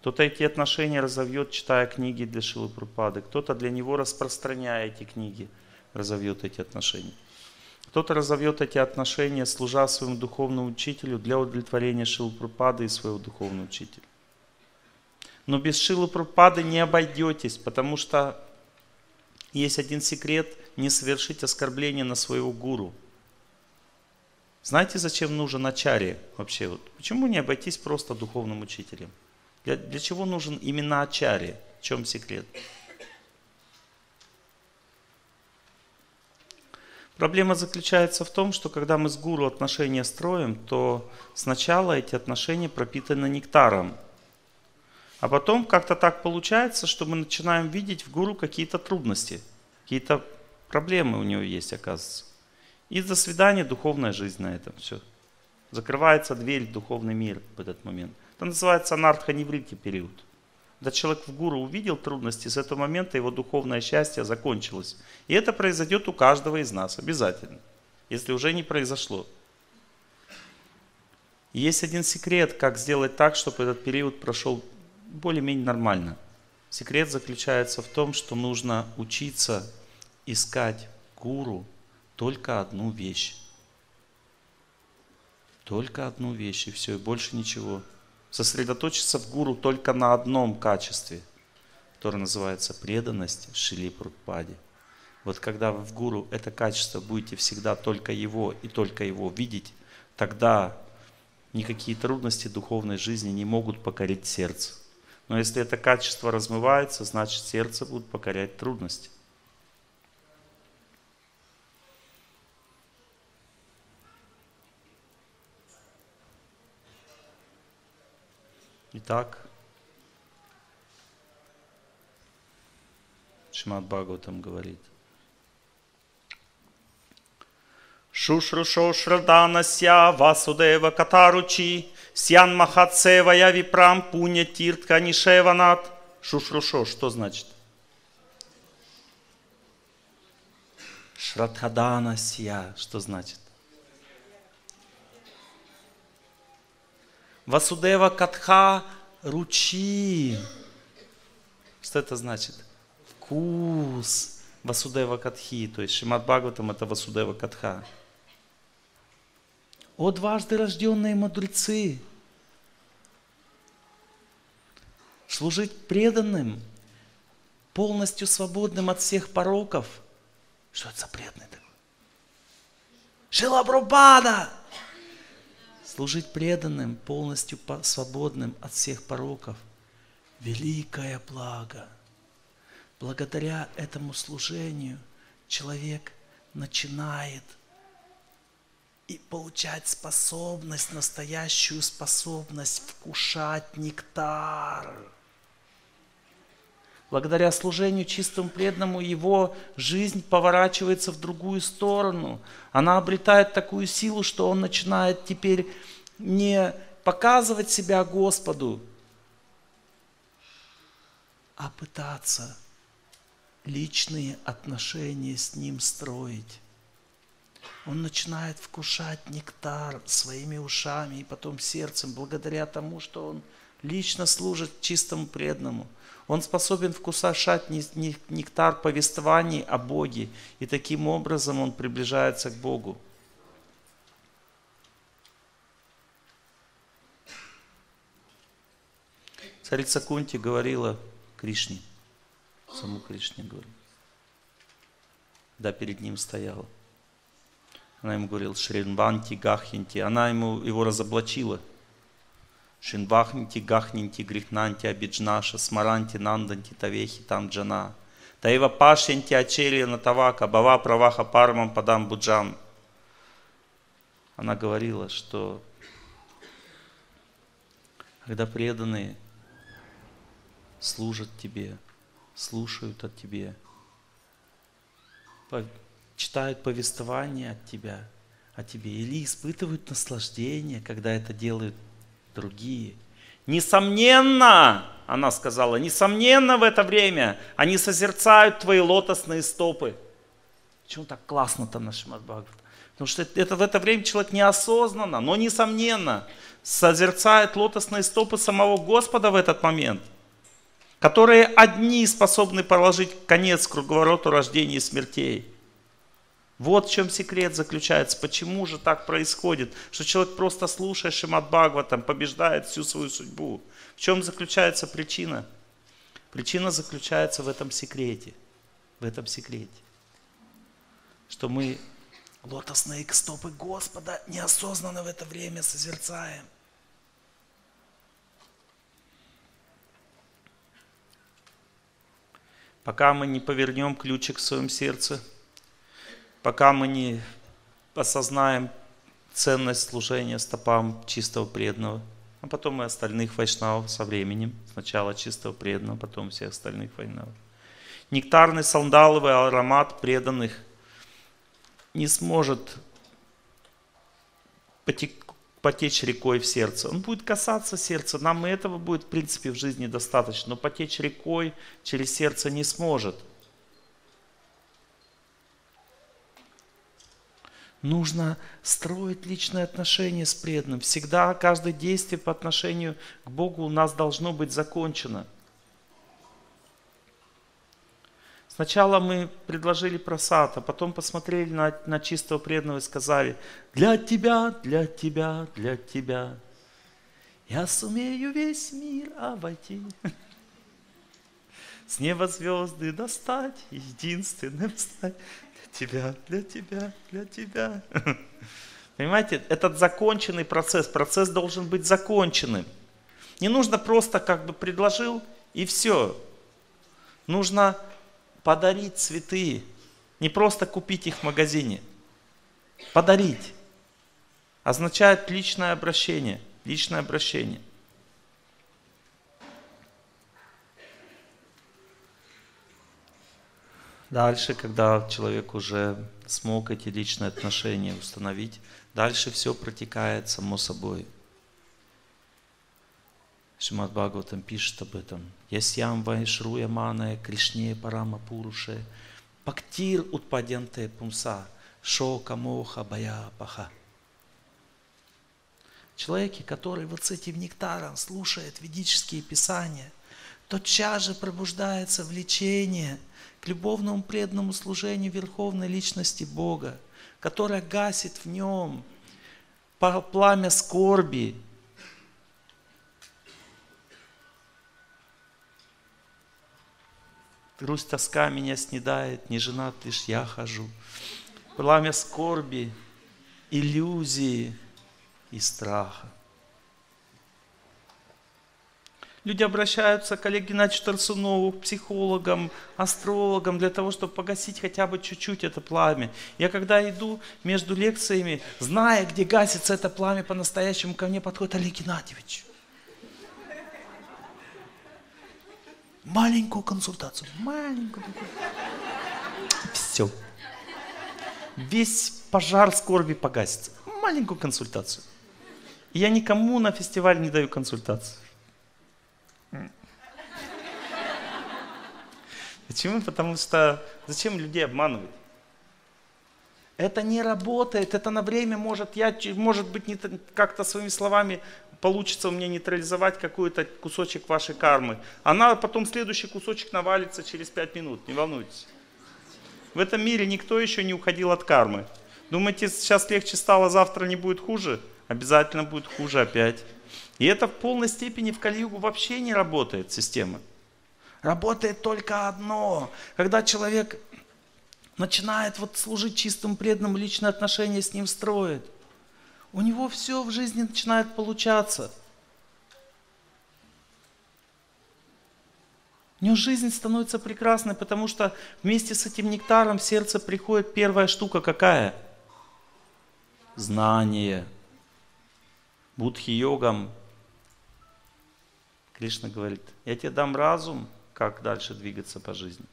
S1: Кто-то эти отношения разовьет, читая книги для Шилы Прупады. Кто-то для него, распространяя эти книги, разовьет эти отношения. Кто-то разовьет эти отношения, служа своему духовному учителю для удовлетворения Шилы Прупады и своего духовного учителя. Но без Шилы Прабхупады не обойдетесь, потому что есть один секрет – не совершить оскорбление на своего гуру. Знаете, зачем нужен ачари вообще? Вот почему не обойтись просто духовным учителем? Для, для чего нужен именно ачари? В чем секрет? Проблема заключается в том, что когда мы с гуру отношения строим, то сначала эти отношения пропитаны нектаром – а потом как-то так получается, что мы начинаем видеть в гуру какие-то трудности, какие-то проблемы у него есть, оказывается. И до свидания духовная жизнь на этом все. Закрывается дверь в духовный мир в этот момент. Это называется анартханеврити период. Когда человек в гуру увидел трудности, с этого момента его духовное счастье закончилось. И это произойдет у каждого из нас обязательно, если уже не произошло. Есть один секрет, как сделать так, чтобы этот период прошел более-менее нормально. Секрет заключается в том, что нужно учиться искать гуру только одну вещь. Только одну вещь и все, и больше ничего. Сосредоточиться в гуру только на одном качестве, которое называется преданность Шили Прудпаде. Вот когда вы в гуру это качество будете всегда только его и только его видеть, тогда никакие трудности духовной жизни не могут покорить сердце. Но если это качество размывается, значит сердце будет покорять трудности. Итак, Шимат Бхагаватам говорит. Шушрушо Шраданася Васудева Катаручи Сьян Махатсевая Випрам Пуня Тиртка Нишеванат. Шушрушо, что значит? Шрадхадана Сия, что значит? Васудева Катха Ручи. Что это значит? Вкус. Васудева Катхи. То есть Шимат Бхагаватам это Васудева Катха. О дважды рожденные мудрецы, служить преданным, полностью свободным от всех пороков. Что это за преданный такой? Шилабрубада! Служить преданным, полностью свободным от всех пороков. Великое благо. Благодаря этому служению человек начинает – и получать способность, настоящую способность вкушать нектар. Благодаря служению чистому преданному его жизнь поворачивается в другую сторону. Она обретает такую силу, что он начинает теперь не показывать себя Господу, а пытаться личные отношения с Ним строить он начинает вкушать нектар своими ушами и потом сердцем, благодаря тому, что он лично служит чистому преданному. Он способен вкушать нектар повествований о Боге, и таким образом он приближается к Богу. Царица Кунти говорила Кришне, саму Кришне говорила, да перед ним стояла – она ему говорила Шринванти, Гахинти. Она ему его разоблачила. Шинвахнити, Гахнинти, Грихнанти, Абиджнаша, Смаранти, Нанданти, Тавехи, там Джана. Таева Пашинти, Ачелия, Натавака, Бава, Праваха, Пармам, Падам, Буджан. Она говорила, что когда преданные служат тебе, слушают от тебе, читают повествование от тебя, о тебе, или испытывают наслаждение, когда это делают другие. Несомненно, она сказала, несомненно в это время они созерцают твои лотосные стопы. Почему так классно-то на Шимадбхагават? Потому что это, в это время человек неосознанно, но несомненно созерцает лотосные стопы самого Господа в этот момент, которые одни способны положить конец круговороту рождения и смертей. Вот в чем секрет заключается. Почему же так происходит, что человек просто слушая Шимат Бхагаватам побеждает всю свою судьбу? В чем заключается причина? Причина заключается в этом секрете. В этом секрете. Что мы лотосные стопы Господа неосознанно в это время созерцаем. Пока мы не повернем ключик в своем сердце – пока мы не осознаем ценность служения стопам чистого преданного, а потом и остальных вайшнавов со временем. Сначала чистого преданного, потом всех остальных вайшнавов. Нектарный сандаловый аромат преданных не сможет потечь рекой в сердце. Он будет касаться сердца. Нам и этого будет, в принципе, в жизни достаточно. Но потечь рекой через сердце не сможет – Нужно строить личные отношения с преданным. Всегда каждое действие по отношению к Богу у нас должно быть закончено. Сначала мы предложили просад, а потом посмотрели на, на чистого преданного и сказали, для тебя, для тебя, для тебя, я сумею весь мир обойти. С неба звезды достать, единственным стать тебя, для тебя, для тебя. (laughs) Понимаете, этот законченный процесс, процесс должен быть законченным. Не нужно просто как бы предложил и все. Нужно подарить цветы, не просто купить их в магазине. Подарить означает личное обращение, личное обращение. Дальше, когда человек уже смог эти личные отношения установить, дальше все протекает само собой. Шимат Бхагаватам пишет об этом. Ясьям вайшруя маная кришне парама пуруше пактир утпаденте пумса шока моха бая паха. человеке, который вот с этим нектаром слушает ведические писания, тотчас же пробуждается влечение к любовному преданному служению Верховной Личности Бога, которая гасит в нем пламя скорби, Грусть, тоска меня снедает, не женат лишь я хожу. Пламя скорби, иллюзии и страха. Люди обращаются к Олегу Геннадьевичу Тарсунову, к психологам, астрологам, для того, чтобы погасить хотя бы чуть-чуть это пламя. Я когда иду между лекциями, зная, где гасится это пламя по-настоящему, ко мне подходит Олег Геннадьевич. Маленькую консультацию. Маленькую. Все. Весь пожар скорби погасится. Маленькую консультацию. Я никому на фестиваль не даю консультацию. Почему? Потому что зачем людей обманывать? Это не работает, это на время может, я, может быть, как-то своими словами получится у меня нейтрализовать какой-то кусочек вашей кармы. Она потом следующий кусочек навалится через пять минут, не волнуйтесь. В этом мире никто еще не уходил от кармы. Думаете, сейчас легче стало, завтра не будет хуже? Обязательно будет хуже опять. И это в полной степени в Калиюгу вообще не работает система. Работает только одно. Когда человек начинает вот служить чистым преданным, личные отношения с ним строит – у него все в жизни начинает получаться. У него жизнь становится прекрасной, потому что вместе с этим нектаром в сердце приходит первая штука какая? Знание. Будхи-йогам Кришна говорит, я тебе дам разум, как дальше двигаться по жизни.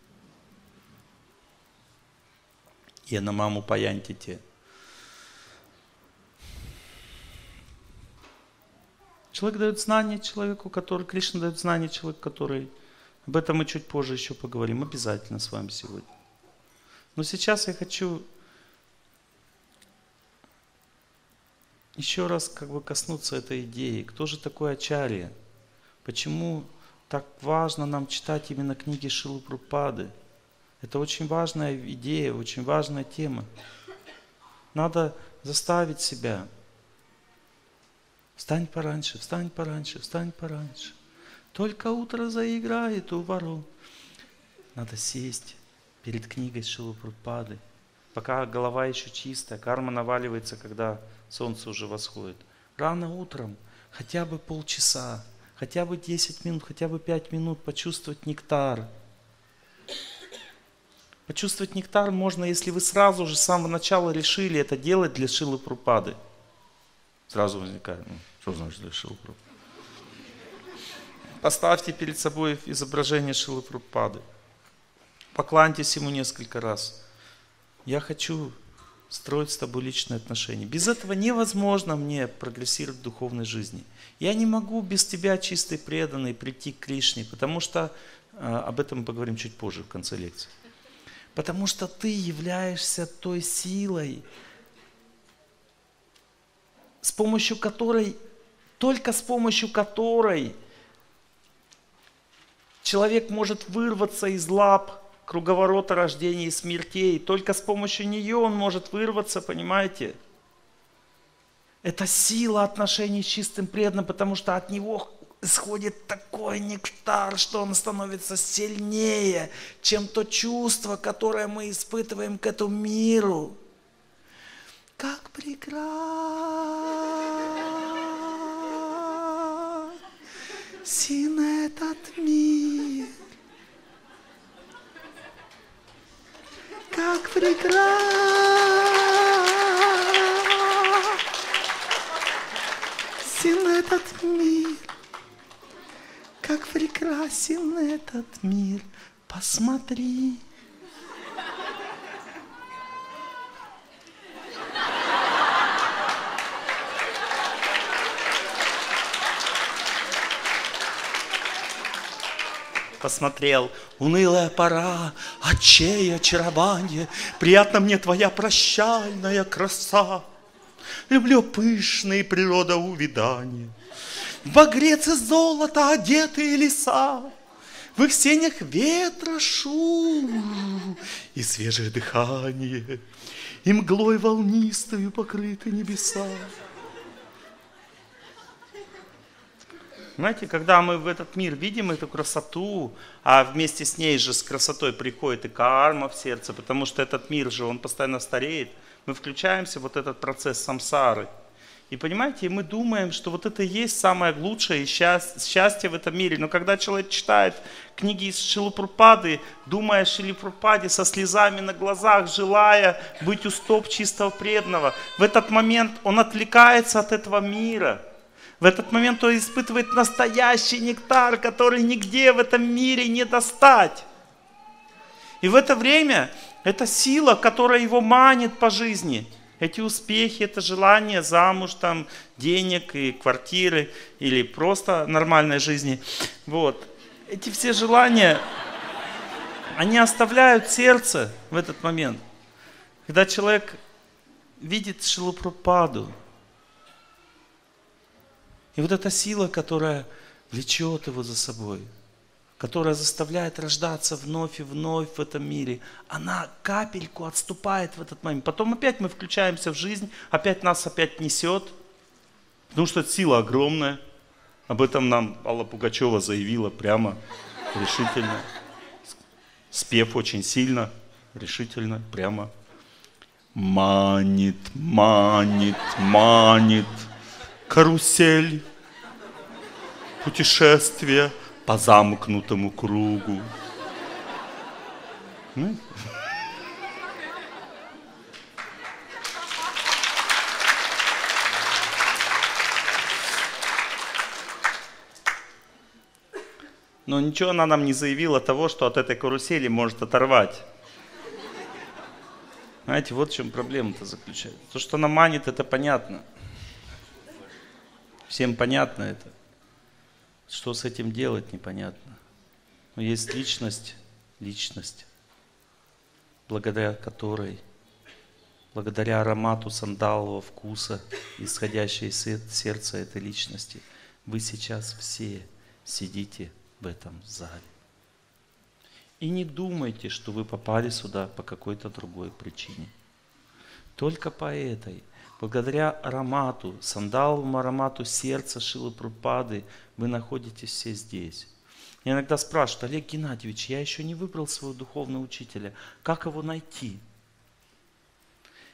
S1: Я на маму паянтите. Человек дает знание человеку, который, Кришна дает знание человеку, который... Об этом мы чуть позже еще поговорим, обязательно с вами сегодня. Но сейчас я хочу еще раз как бы коснуться этой идеи. Кто же такой Ачарья? Почему так важно нам читать именно книги Шилы Прупады? Это очень важная идея, очень важная тема. Надо заставить себя Встань пораньше, встань пораньше, встань пораньше. Только утро заиграет у ворот. Надо сесть перед книгой Шилупрупады, пока голова еще чистая, карма наваливается, когда солнце уже восходит. Рано утром, хотя бы полчаса, хотя бы 10 минут, хотя бы 5 минут почувствовать нектар. Почувствовать нектар можно, если вы сразу же с самого начала решили это делать для Шилы Прупады – Сразу возникает, ну, что значит решил Поставьте перед собой изображение Шилы Прабхупады. Покланьтесь ему несколько раз. Я хочу строить с тобой личные отношения. Без этого невозможно мне прогрессировать в духовной жизни. Я не могу без тебя, чистый преданный, прийти к Кришне, потому что, а, об этом мы поговорим чуть позже в конце лекции. Потому что ты являешься той силой, с помощью которой, только с помощью которой человек может вырваться из лап круговорота рождения и смертей. Только с помощью нее он может вырваться, понимаете? Это сила отношений с чистым преданным, потому что от него исходит такой нектар, что он становится сильнее, чем то чувство, которое мы испытываем к этому миру. Как прекрасен этот мир. Как прекрасен этот мир. Как прекрасен этот мир. Посмотри. Посмотрел. Унылая пора, очей очарование, Приятно мне твоя прощальная краса. люблю пышные природоувидания. В багрец из золота одетые леса, в их сенях ветра шум и свежее дыхание, и мглой волнистою покрыты небеса. Знаете, когда мы в этот мир видим эту красоту, а вместе с ней же с красотой приходит и карма в сердце, потому что этот мир же, он постоянно стареет, мы включаемся в вот этот процесс самсары. И понимаете, мы думаем, что вот это и есть самое лучшее счастье в этом мире. Но когда человек читает книги из Шилупрупады, думая о Шилупрупаде, со слезами на глазах, желая быть у стоп чистого преданного, в этот момент он отвлекается от этого мира – в этот момент он испытывает настоящий нектар, который нигде в этом мире не достать. И в это время эта сила, которая его манит по жизни, эти успехи, это желание замуж, там, денег и квартиры, или просто нормальной жизни. Вот. Эти все желания, они оставляют сердце в этот момент. Когда человек видит Шилупрападу, и вот эта сила, которая влечет его за собой, которая заставляет рождаться вновь и вновь в этом мире, она капельку отступает в этот момент. Потом опять мы включаемся в жизнь, опять нас опять несет, потому что сила огромная. Об этом нам Алла Пугачева заявила прямо, решительно. Спев очень сильно, решительно, прямо. Манит, манит, манит карусель, путешествие по замкнутому кругу. Ну? Но ничего она нам не заявила того, что от этой карусели может оторвать. Знаете, вот в чем проблема-то заключается. То, что она манит, это понятно. Всем понятно это. Что с этим делать, непонятно. Но есть личность, личность, благодаря которой, благодаря аромату сандалового вкуса, исходящей из сердца этой личности, вы сейчас все сидите в этом зале. И не думайте, что вы попали сюда по какой-то другой причине. Только по этой – Благодаря аромату, сандаловому аромату сердца Шилы Прупады вы находитесь все здесь. Я иногда спрашивают, Олег Геннадьевич, я еще не выбрал своего духовного учителя. Как его найти?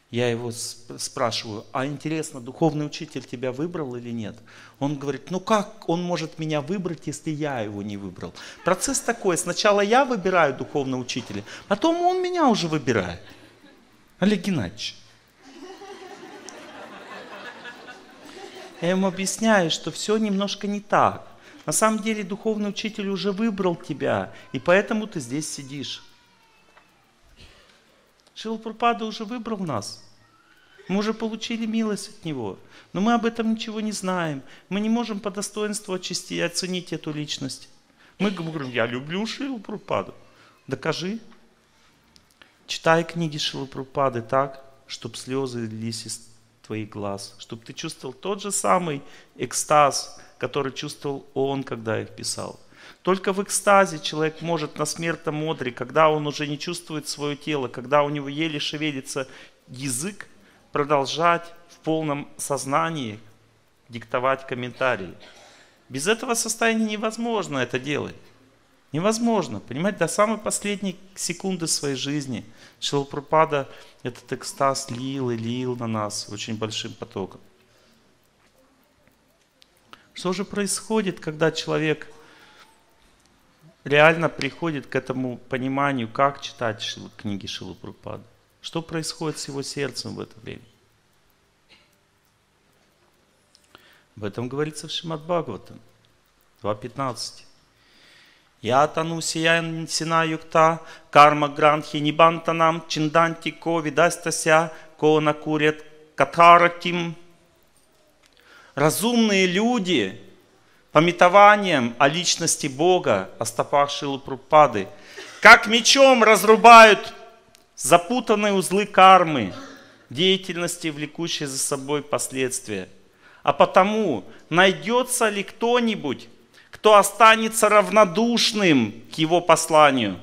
S1: Я его спрашиваю, а интересно, духовный учитель тебя выбрал или нет? Он говорит, ну как он может меня выбрать, если я его не выбрал? Процесс такой, сначала я выбираю духовного учителя, потом он меня уже выбирает. Олег Геннадьевич, Я ему объясняю, что все немножко не так. На самом деле духовный учитель уже выбрал тебя, и поэтому ты здесь сидишь. Шилпурпада уже выбрал нас. Мы уже получили милость от Него. Но мы об этом ничего не знаем. Мы не можем по достоинству очистить оценить эту личность. Мы говорим, я люблю Шилпурпаду. Докажи. Читай книги Шилпурпады так, чтобы слезы лились из твоих глаз, чтобы ты чувствовал тот же самый экстаз, который чувствовал он, когда их писал. Только в экстазе человек может на смертном одре, когда он уже не чувствует свое тело, когда у него еле шевелится язык, продолжать в полном сознании диктовать комментарии. Без этого состояния невозможно это делать. Невозможно, понимаете, до самой последней секунды своей жизни Шилпрапада этот экстаз лил и лил на нас очень большим потоком. Что же происходит, когда человек реально приходит к этому пониманию, как читать книги Шилупрапады? Что происходит с его сердцем в это время? Об этом говорится в Шимат Бхагаватам 2.15. Ятану сина юкта, карма гранхи нибантанам, чинданти ко видастася, ко накурят катаратим. Разумные люди, пометованием о личности Бога, о стопах как мечом разрубают запутанные узлы кармы, деятельности, влекущей за собой последствия. А потому найдется ли кто-нибудь, кто останется равнодушным к его посланию?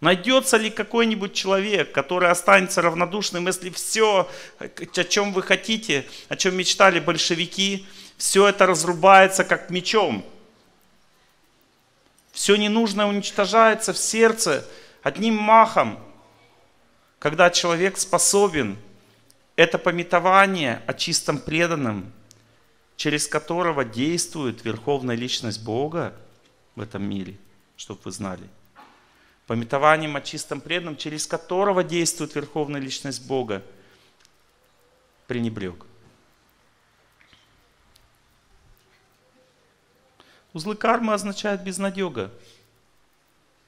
S1: Найдется ли какой-нибудь человек, который останется равнодушным, если все, о чем вы хотите, о чем мечтали большевики, все это разрубается как мечом? Все ненужное уничтожается в сердце одним махом, когда человек способен это пометование о чистом преданном, через которого действует Верховная Личность Бога в этом мире, чтобы вы знали. Пометованием о чистом преданном, через которого действует Верховная Личность Бога, пренебрег. Узлы кармы означают безнадега,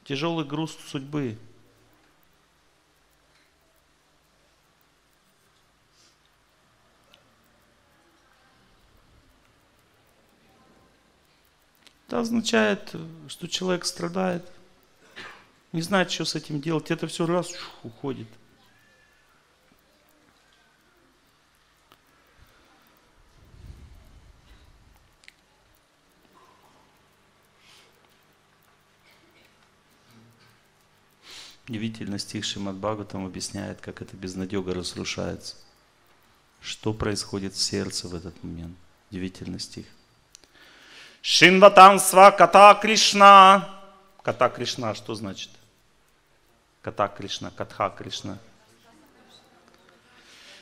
S1: тяжелый груз судьбы. Это означает, что человек страдает, не знает, что с этим делать. Это все раз уходит. Удивительно стих Шимат Бхагаватам объясняет, как эта безнадега разрушается. Что происходит в сердце в этот момент. Удивительный стих. Шинватан сва ката Кришна. Ката Кришна, что значит? Ката Кришна, Катха Кришна.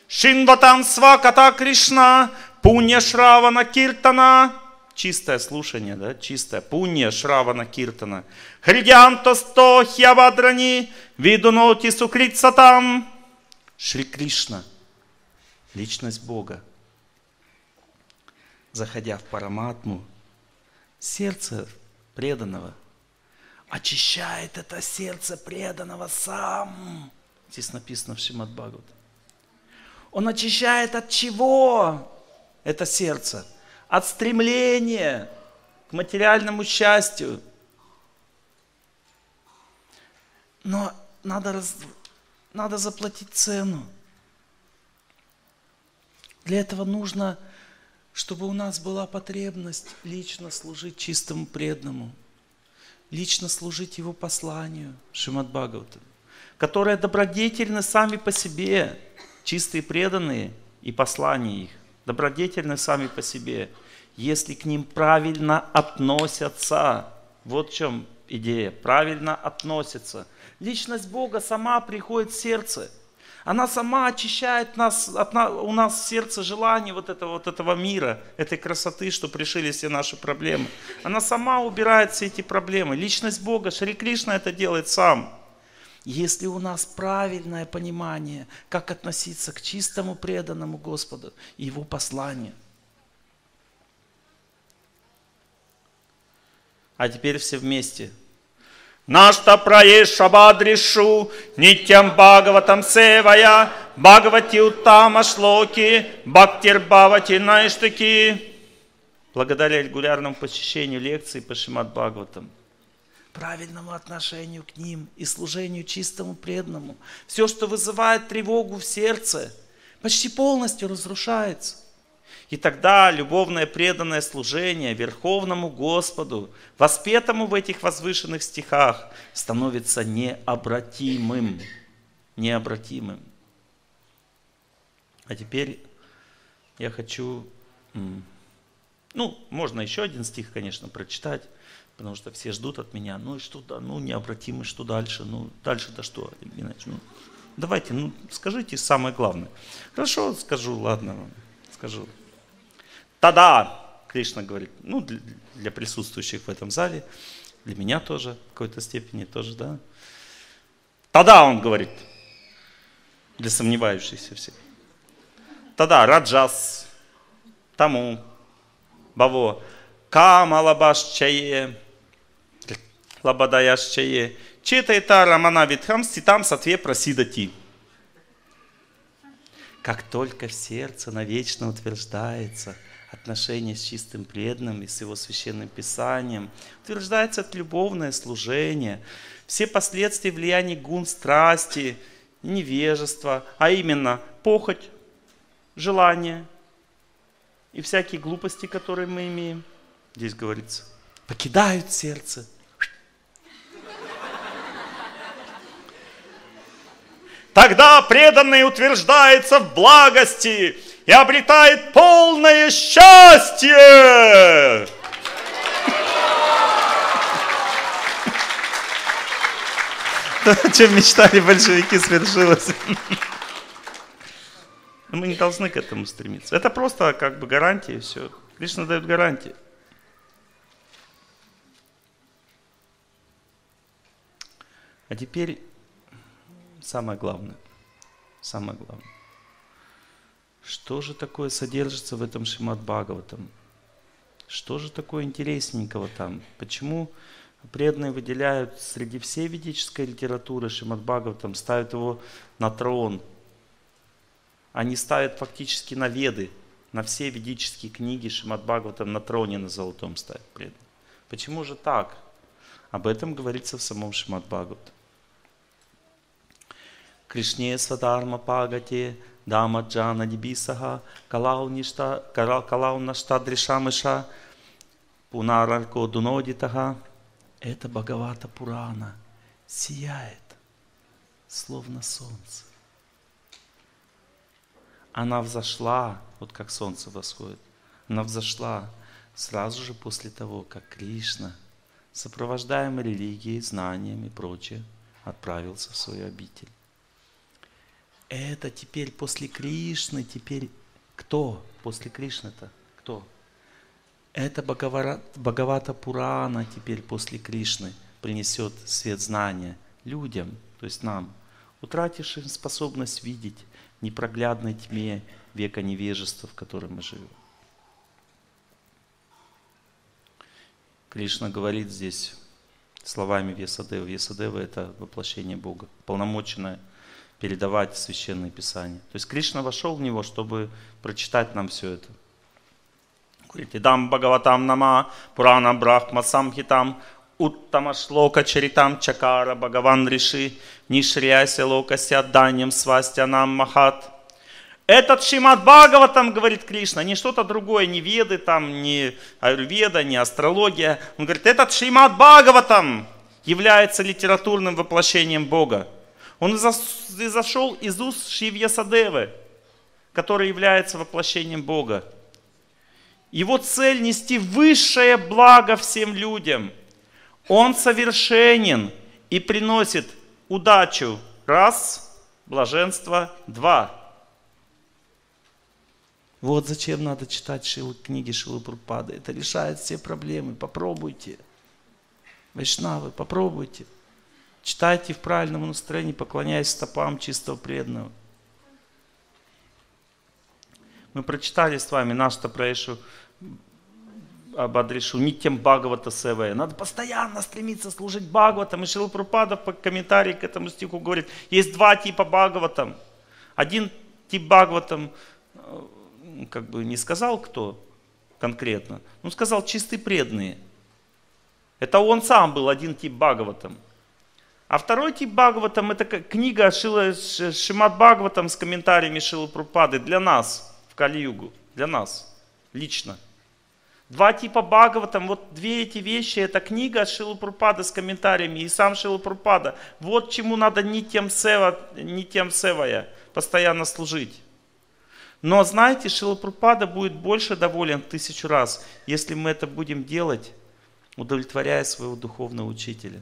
S1: Шинватан сва ката Кришна, пунья Шравана Киртана. Чистое слушание, да, чистое. Пунья Шравана Киртана. Хридянто сто хьявадрани, видуноти сукритсатам. Шри Кришна, личность Бога, заходя в Параматму, сердце преданного, очищает это сердце преданного сам. Здесь написано в Шимат Бхагават. Он очищает от чего это сердце? От стремления к материальному счастью. Но надо, раз, надо заплатить цену. Для этого нужно чтобы у нас была потребность лично служить чистому преданному, лично служить его посланию, Шимат Бхагаватам, которые добродетельны сами по себе, чистые преданные и послания их, добродетельны сами по себе, если к ним правильно относятся. Вот в чем идея, правильно относятся. Личность Бога сама приходит в сердце – она сама очищает нас, от, у нас сердце желание вот этого, вот этого мира, этой красоты, что пришили все наши проблемы. Она сама убирает все эти проблемы. Личность Бога, Шри Кришна это делает сам. Если у нас правильное понимание, как относиться к чистому преданному Господу и Его посланию. А теперь все вместе – Бхагаватам севая, бхагавати уттама шлоки, бхактир бхавати наиштаки. Благодаря регулярному посещению лекций по Шимат Бхагаватам, правильному отношению к ним и служению чистому преданному, все, что вызывает тревогу в сердце, почти полностью разрушается. И тогда любовное преданное служение Верховному Господу, воспетому в этих возвышенных стихах, становится необратимым. Необратимым. А теперь я хочу, ну, можно еще один стих, конечно, прочитать, потому что все ждут от меня, ну и что, да, ну необратимый, что дальше, ну дальше-то что, иначе, ну, давайте, ну скажите самое главное. Хорошо, скажу, ладно, скажу. Тогда, Кришна говорит, ну, для, присутствующих в этом зале, для меня тоже в какой-то степени тоже, да. Тогда он говорит, для сомневающихся всех. Тогда Раджас, Таму, Баво, Кама Лабашчае, Лабадаяшчае, Четайта Рамана Витхам Ститам Сатве Прасидати. Как только в сердце навечно утверждается – отношения с чистым преданным и с его священным писанием. Утверждается любовное служение. Все последствия влияния гун страсти невежество, а именно похоть, желание и всякие глупости, которые мы имеем. Здесь говорится, покидают сердце. Тогда преданный утверждается в благости и обретает полное счастье.
S2: То, о чем мечтали большевики, свершилось.
S1: Мы не должны к этому стремиться. Это просто как бы гарантия и все. Кришна дает гарантии. А теперь самое главное. Самое главное. Что же такое содержится в этом Шимат Бхагаватам? Что же такое интересненького там? Почему преданные выделяют среди всей ведической литературы Шимат Бхагаватам, ставят его на трон? Они ставят фактически на веды, на все ведические книги Шимат Бхагаватам на троне на золотом ставят преданные. Почему же так? Об этом говорится в самом Шимат Бхагаватам. Кришне Свадарма Пагате Дамаджана Дибисаха Калаунаштадришамыша Пунарарко Дунодитаха Это Бхагавата Пурана. Сияет, словно солнце. Она взошла, вот как солнце восходит, она взошла сразу же после того, как Кришна, сопровождаемый религией, знанием и прочее, отправился в свою обитель это теперь после Кришны, теперь кто после Кришны-то? Кто? Это Бхагавата Пурана теперь после Кришны принесет свет знания людям, то есть нам, утратившим способность видеть непроглядной тьме века невежества, в котором мы живем. Кришна говорит здесь словами Весадева. Весадева – это воплощение Бога, полномоченное – передавать священные писания. То есть Кришна вошел в него, чтобы прочитать нам все это. Говорит, идам Бхагаватам Нама, Пурана Брахма Самхитам, Уттама Шлока Чаритам Чакара Бхагаван Риши, Нишрияся Лока Сядданьям Свастянам Махат. Этот Шимат Бхагаватам, говорит Кришна, не что-то другое, не веды там, не аюрведа, не астрология. Он говорит, этот Шимат Бхагаватам является литературным воплощением Бога. Он изошел из уст Шивья Садевы, который является воплощением Бога. Его цель нести высшее благо всем людям. Он совершенен и приносит удачу. Раз, блаженство. Два. Вот зачем надо читать Шилы, книги Шилы Прупады. Это решает все проблемы. Попробуйте. Вайшнавы, попробуйте. Читайте в правильном настроении, поклоняясь стопам чистого преданного. Мы прочитали с вами наш Тапрешу об Адришу Нитям Бхагавата Севая. Надо постоянно стремиться служить Бхагаватам. И Шил Пропадов по комментарии к этому стиху говорит, есть два типа Бхагаватам. Один тип Бхагаватам, э, как бы не сказал кто конкретно, но сказал чистые преданные. Это он сам был один тип Бхагаватам. А второй тип Бхагаватам – это книга Шила, Шимат Бхагаватам с комментариями Шилы Прупады для нас в Кали-югу, для нас, лично. Два типа Бхагаватам, вот две эти вещи, это книга Шилы Прупады с комментариями и сам Шила Прупада. Вот чему надо не тем, сева, не тем севая постоянно служить. Но знаете, Шила Прупада будет больше доволен тысячу раз, если мы это будем делать, удовлетворяя своего духовного учителя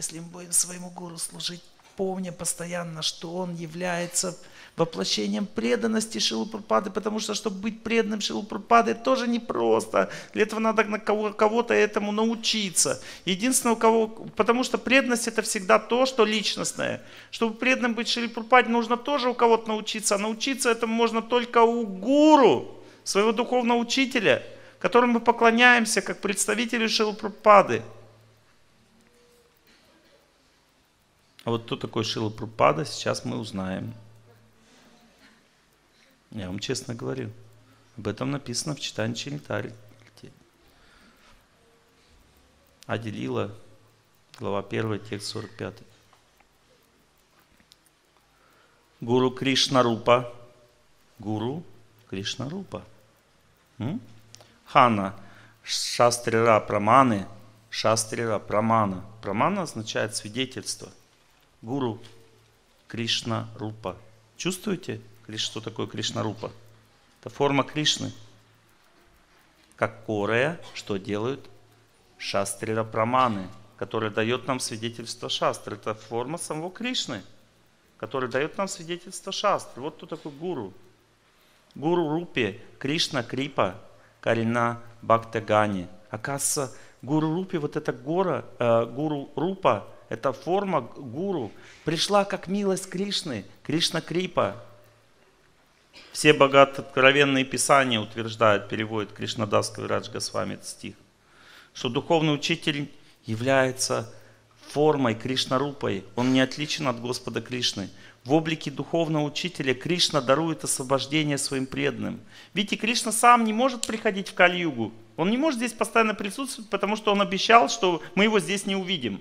S1: если мы будем своему гуру служить, помня постоянно, что он является воплощением преданности Шилупрапады, потому что, чтобы быть преданным Шилупрапады, тоже непросто. Для этого надо на кого-то этому научиться. Единственное, у кого, потому что преданность это всегда то, что личностное. Чтобы преданным быть Шилупрападе, нужно тоже у кого-то научиться. А научиться этому можно только у гуру, своего духовного учителя, которому мы поклоняемся, как представители Шилупрапады. А вот кто такой Шила Прупада, сейчас мы узнаем. Я вам честно говорю. Об этом написано в читании Чилитаре. Аделила, глава 1, текст 45. Гуру Кришна Рупа. Гуру Кришна Рупа. Хана Шастрира Праманы. Шастрира Прамана. Прамана означает свидетельство. Гуру Кришна Рупа. Чувствуете, что такое Кришна Рупа? Это форма Кришны. Как Корея, что делают? Шастрира Праманы, который дает нам свидетельство Шастры. Это форма самого Кришны, который дает нам свидетельство Шастры. Вот кто такой гуру. Гуру Рупи, Кришна Крипа, Карина Бхактагани. Оказывается, Гуру Рупи, вот эта гора, э, Гуру Рупа, эта форма гуру, пришла как милость Кришны, Кришна Крипа. Все богат откровенные писания утверждают, переводит Кришнадас Кавирадж Госвами этот стих, что духовный учитель является формой Кришнарупой. Он не отличен от Господа Кришны. В облике духовного учителя Кришна дарует освобождение своим преданным. Видите, Кришна сам не может приходить в Кали-югу. Он не может здесь постоянно присутствовать, потому что он обещал, что мы его здесь не увидим.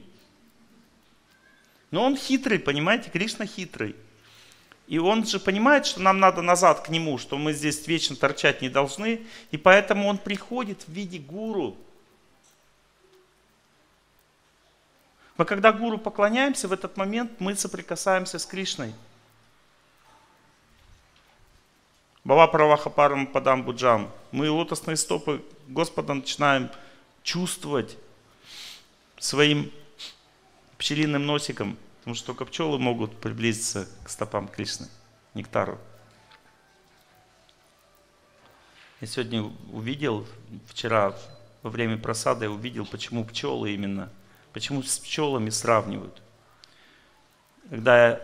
S1: Но он хитрый, понимаете, Кришна хитрый. И он же понимает, что нам надо назад к нему, что мы здесь вечно торчать не должны. И поэтому он приходит в виде гуру. Мы когда гуру поклоняемся, в этот момент мы соприкасаемся с Кришной. Бава Правахапарам Падам Буджам. Мы лотосные стопы Господа начинаем чувствовать своим пчелиным носиком, потому что только пчелы могут приблизиться к стопам Кришны, нектару. Я сегодня увидел, вчера во время просады я увидел, почему пчелы именно – Почему с пчелами сравнивают? Когда я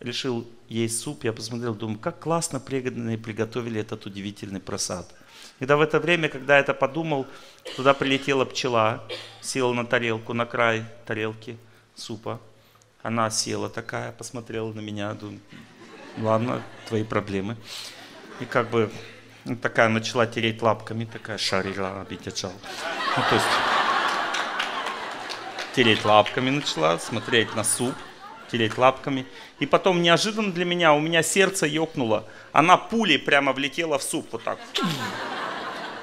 S1: решил есть суп, я посмотрел, думаю, как классно преданные приготовили этот удивительный просад. Когда в это время, когда я это подумал, туда прилетела пчела, села на тарелку, на край тарелки супа. Она села такая, посмотрела на меня, думаю, ладно, твои проблемы. И как бы такая начала тереть лапками, такая шарила, обидячал. Ну, то есть тереть лапками начала, смотреть на суп, тереть лапками. И потом неожиданно для меня у меня сердце ёкнуло. Она пулей прямо влетела в суп вот так.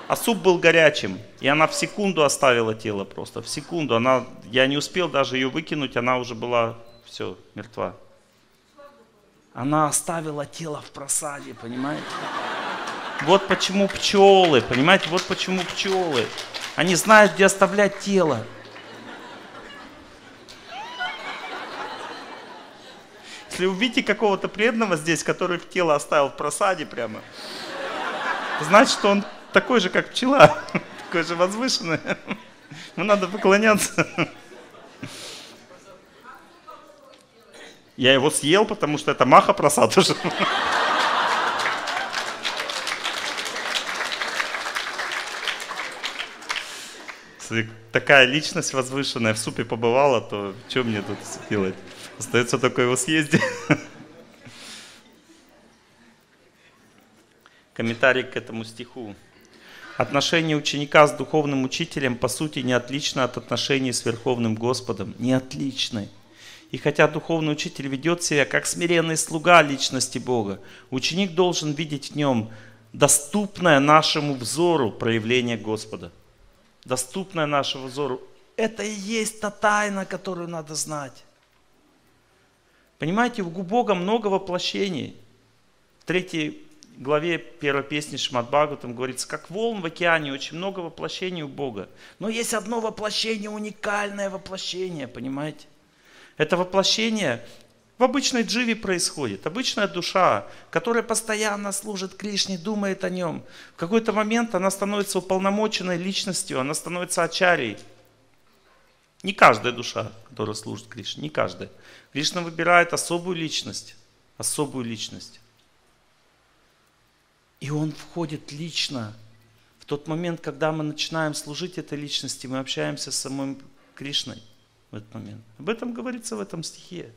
S1: А суп был горячим, и она в секунду оставила тело просто, в секунду. Она, я не успел даже ее выкинуть, она уже была все, мертва. Она оставила тело в просаде, понимаете? Вот почему пчелы, понимаете, вот почему пчелы. Они знают, где оставлять тело. Если увидите какого-то преданного здесь, который тело оставил в просаде прямо, значит, он такой же, как пчела, (laughs) такой же возвышенный. Ему надо поклоняться. Я его съел, потому что это маха просад уже. Такая личность возвышенная в супе побывала, то что мне тут делать? Остается только его съездить. Комментарий к этому стиху. Отношение ученика с духовным учителем по сути не отлично от отношений с Верховным Господом. Не отличны. И хотя духовный учитель ведет себя как смиренный слуга личности Бога, ученик должен видеть в нем доступное нашему взору проявление Господа. Доступное нашему взору. Это и есть та тайна, которую надо знать. Понимаете, у Бога много воплощений. В третьей главе первой песни Шматбагу там говорится, как волн в океане, очень много воплощений у Бога. Но есть одно воплощение, уникальное воплощение, понимаете? Это воплощение в обычной дживе происходит. Обычная душа, которая постоянно служит Кришне, думает о нем. В какой-то момент она становится уполномоченной личностью, она становится ачарей. Не каждая душа, которая служит Кришне, не каждая. Кришна выбирает особую личность, особую личность. И он входит лично. В тот момент, когда мы начинаем служить этой личности, мы общаемся с самым Кришной в этот момент. Об этом говорится в этом стихе.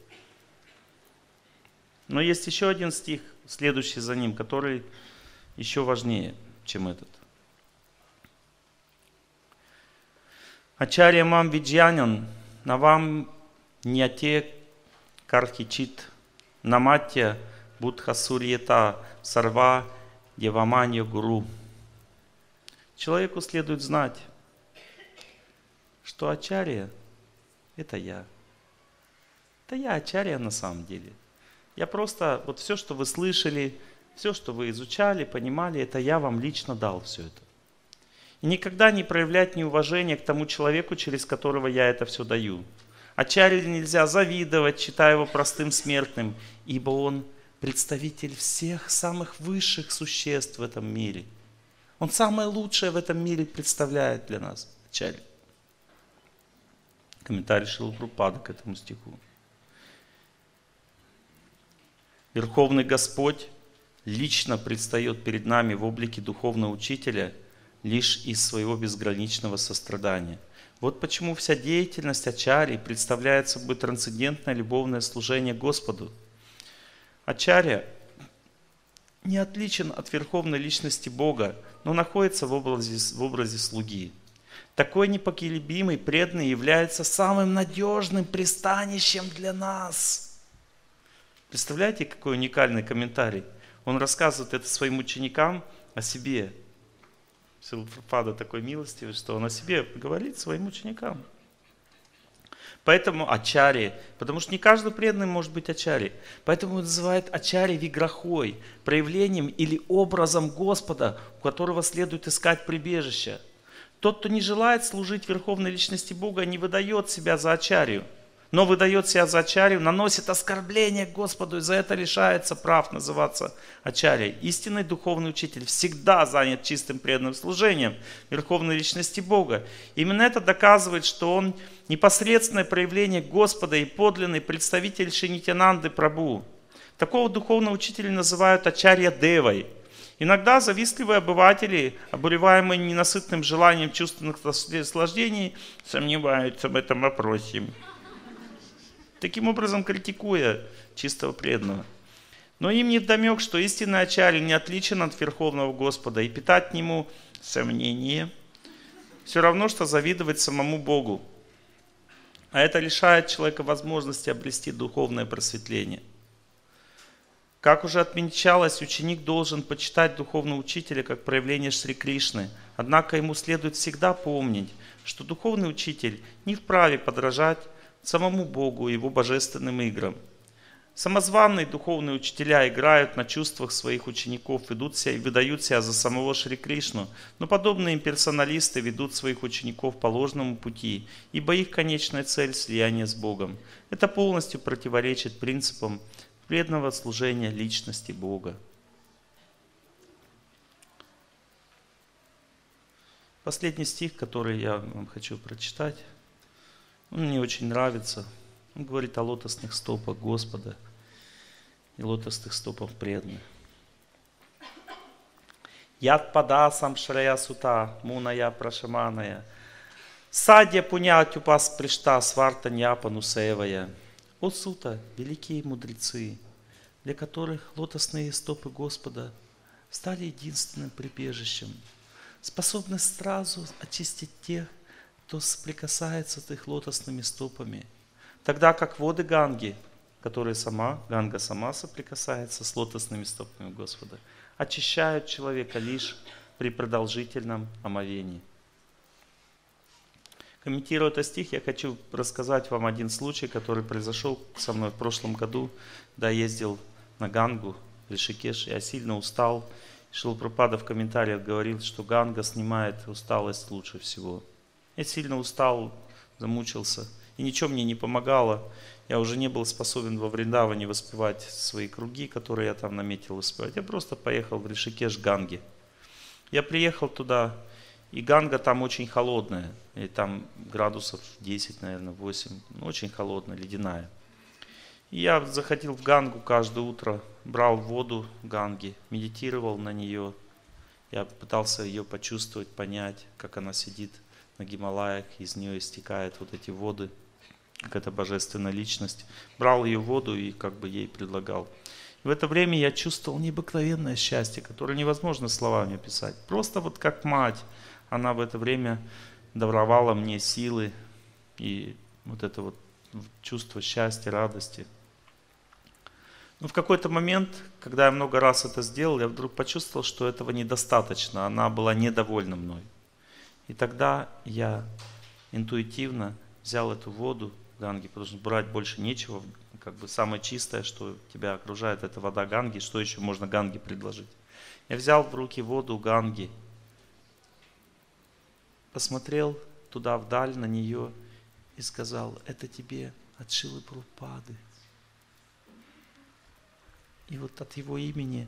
S1: Но есть еще один стих, следующий за ним, который еще важнее, чем этот. Ачарья мам видьянян, на вам не те кархичит, Будха Сурьета, Сарва, Деваманья Гуру. Человеку следует знать, что Ачария – это я. Это я Ачария на самом деле. Я просто, вот все, что вы слышали, все, что вы изучали, понимали, это я вам лично дал все это. И никогда не проявлять неуважение к тому человеку, через которого я это все даю. Ачаре нельзя завидовать, считая его простым смертным, ибо он представитель всех самых высших существ в этом мире. Он самое лучшее в этом мире представляет для нас. Ачарья. Комментарий Шилупрупада к этому стиху. Верховный Господь лично предстает перед нами в облике духовного учителя лишь из своего безграничного сострадания. Вот почему вся деятельность Ачари представляет собой трансцендентное любовное служение Господу. Ачарья не отличен от верховной личности Бога, но находится в образе, в образе слуги – такой непоколебимый, преданный является самым надежным пристанищем для нас. Представляете, какой уникальный комментарий? Он рассказывает это своим ученикам о себе. Силпада такой милостивый, что он о себе говорит своим ученикам. Поэтому Ачари, потому что не каждый преданный может быть Ачари. Поэтому он называет Ачари виграхой, проявлением или образом Господа, у которого следует искать прибежище – тот, кто не желает служить верховной личности Бога, не выдает себя за Ачарию, но выдает себя за Ачарию, наносит оскорбление Господу и за это лишается прав называться Ачарией. Истинный духовный учитель всегда занят чистым преданным служением верховной личности Бога. Именно это доказывает, что он непосредственное проявление Господа и подлинный представитель Шинитянанды Прабу. Такого духовного учителя называют Ачарья Девой – Иногда завистливые обыватели, обуреваемые ненасытным желанием чувственных наслаждений, сомневаются в этом вопросе. Таким образом критикуя чистого преданного. Но им не вдомек, что истинный Ачарья не отличен от Верховного Господа, и питать к нему сомнение все равно, что завидовать самому Богу. А это лишает человека возможности обрести духовное просветление – как уже отмечалось, ученик должен почитать духовного учителя как проявление Шри Кришны. Однако ему следует всегда помнить, что духовный учитель не вправе подражать самому Богу его божественным играм. Самозванные духовные учителя играют на чувствах своих учеников, ведут себя и выдают себя за самого Шри Кришну, но подобные им персоналисты ведут своих учеников по ложному пути, ибо их конечная цель – слияние с Богом. Это полностью противоречит принципам преданного служения личности Бога. Последний стих, который я вам хочу прочитать, он мне очень нравится. Он говорит о лотосных стопах Господа и лотосных стопах преданных. Яд падасам шрая сута, муная прошаманая. Садья пунятю пас пришта сварта няпану севая. О Сута, великие мудрецы, для которых лотосные стопы Господа стали единственным прибежищем, способны сразу очистить тех, кто соприкасается с их лотосными стопами. Тогда как воды Ганги, которые сама, Ганга сама соприкасается с лотосными стопами Господа, очищают человека лишь при продолжительном омовении. Комментируя этот стих, я хочу рассказать вам один случай, который произошел со мной в прошлом году. Да, ездил на Гангу, в Ришикеш, я сильно устал. Шилпрапада в комментариях говорил, что Ганга снимает усталость лучше всего. Я сильно устал, замучился, и ничего мне не помогало. Я уже не был способен во Вриндаване воспевать свои круги, которые я там наметил воспевать. Я просто поехал в Ришикеш Ганги. Я приехал туда, и Ганга там очень холодная, и там градусов 10, наверное, 8, ну, очень холодная, ледяная. И я заходил в Гангу каждое утро, брал воду Ганги, медитировал на нее. Я пытался ее почувствовать, понять, как она сидит на Гималаях, из нее истекают вот эти воды, как это божественная личность. Брал ее воду и как бы ей предлагал. В это время я чувствовал необыкновенное счастье, которое невозможно словами описать. Просто вот как мать, она в это время даровала мне силы и вот это вот чувство счастья, радости. Но в какой-то момент, когда я много раз это сделал, я вдруг почувствовал, что этого недостаточно. Она была недовольна мной. И тогда я интуитивно взял эту воду Ганги, потому что брать больше нечего. Как бы самое чистое, что тебя окружает, это вода Ганги. Что еще можно Ганги предложить? Я взял в руки воду Ганги, посмотрел туда вдаль на нее и сказал, это тебе от Шилы Прупады. И вот от его имени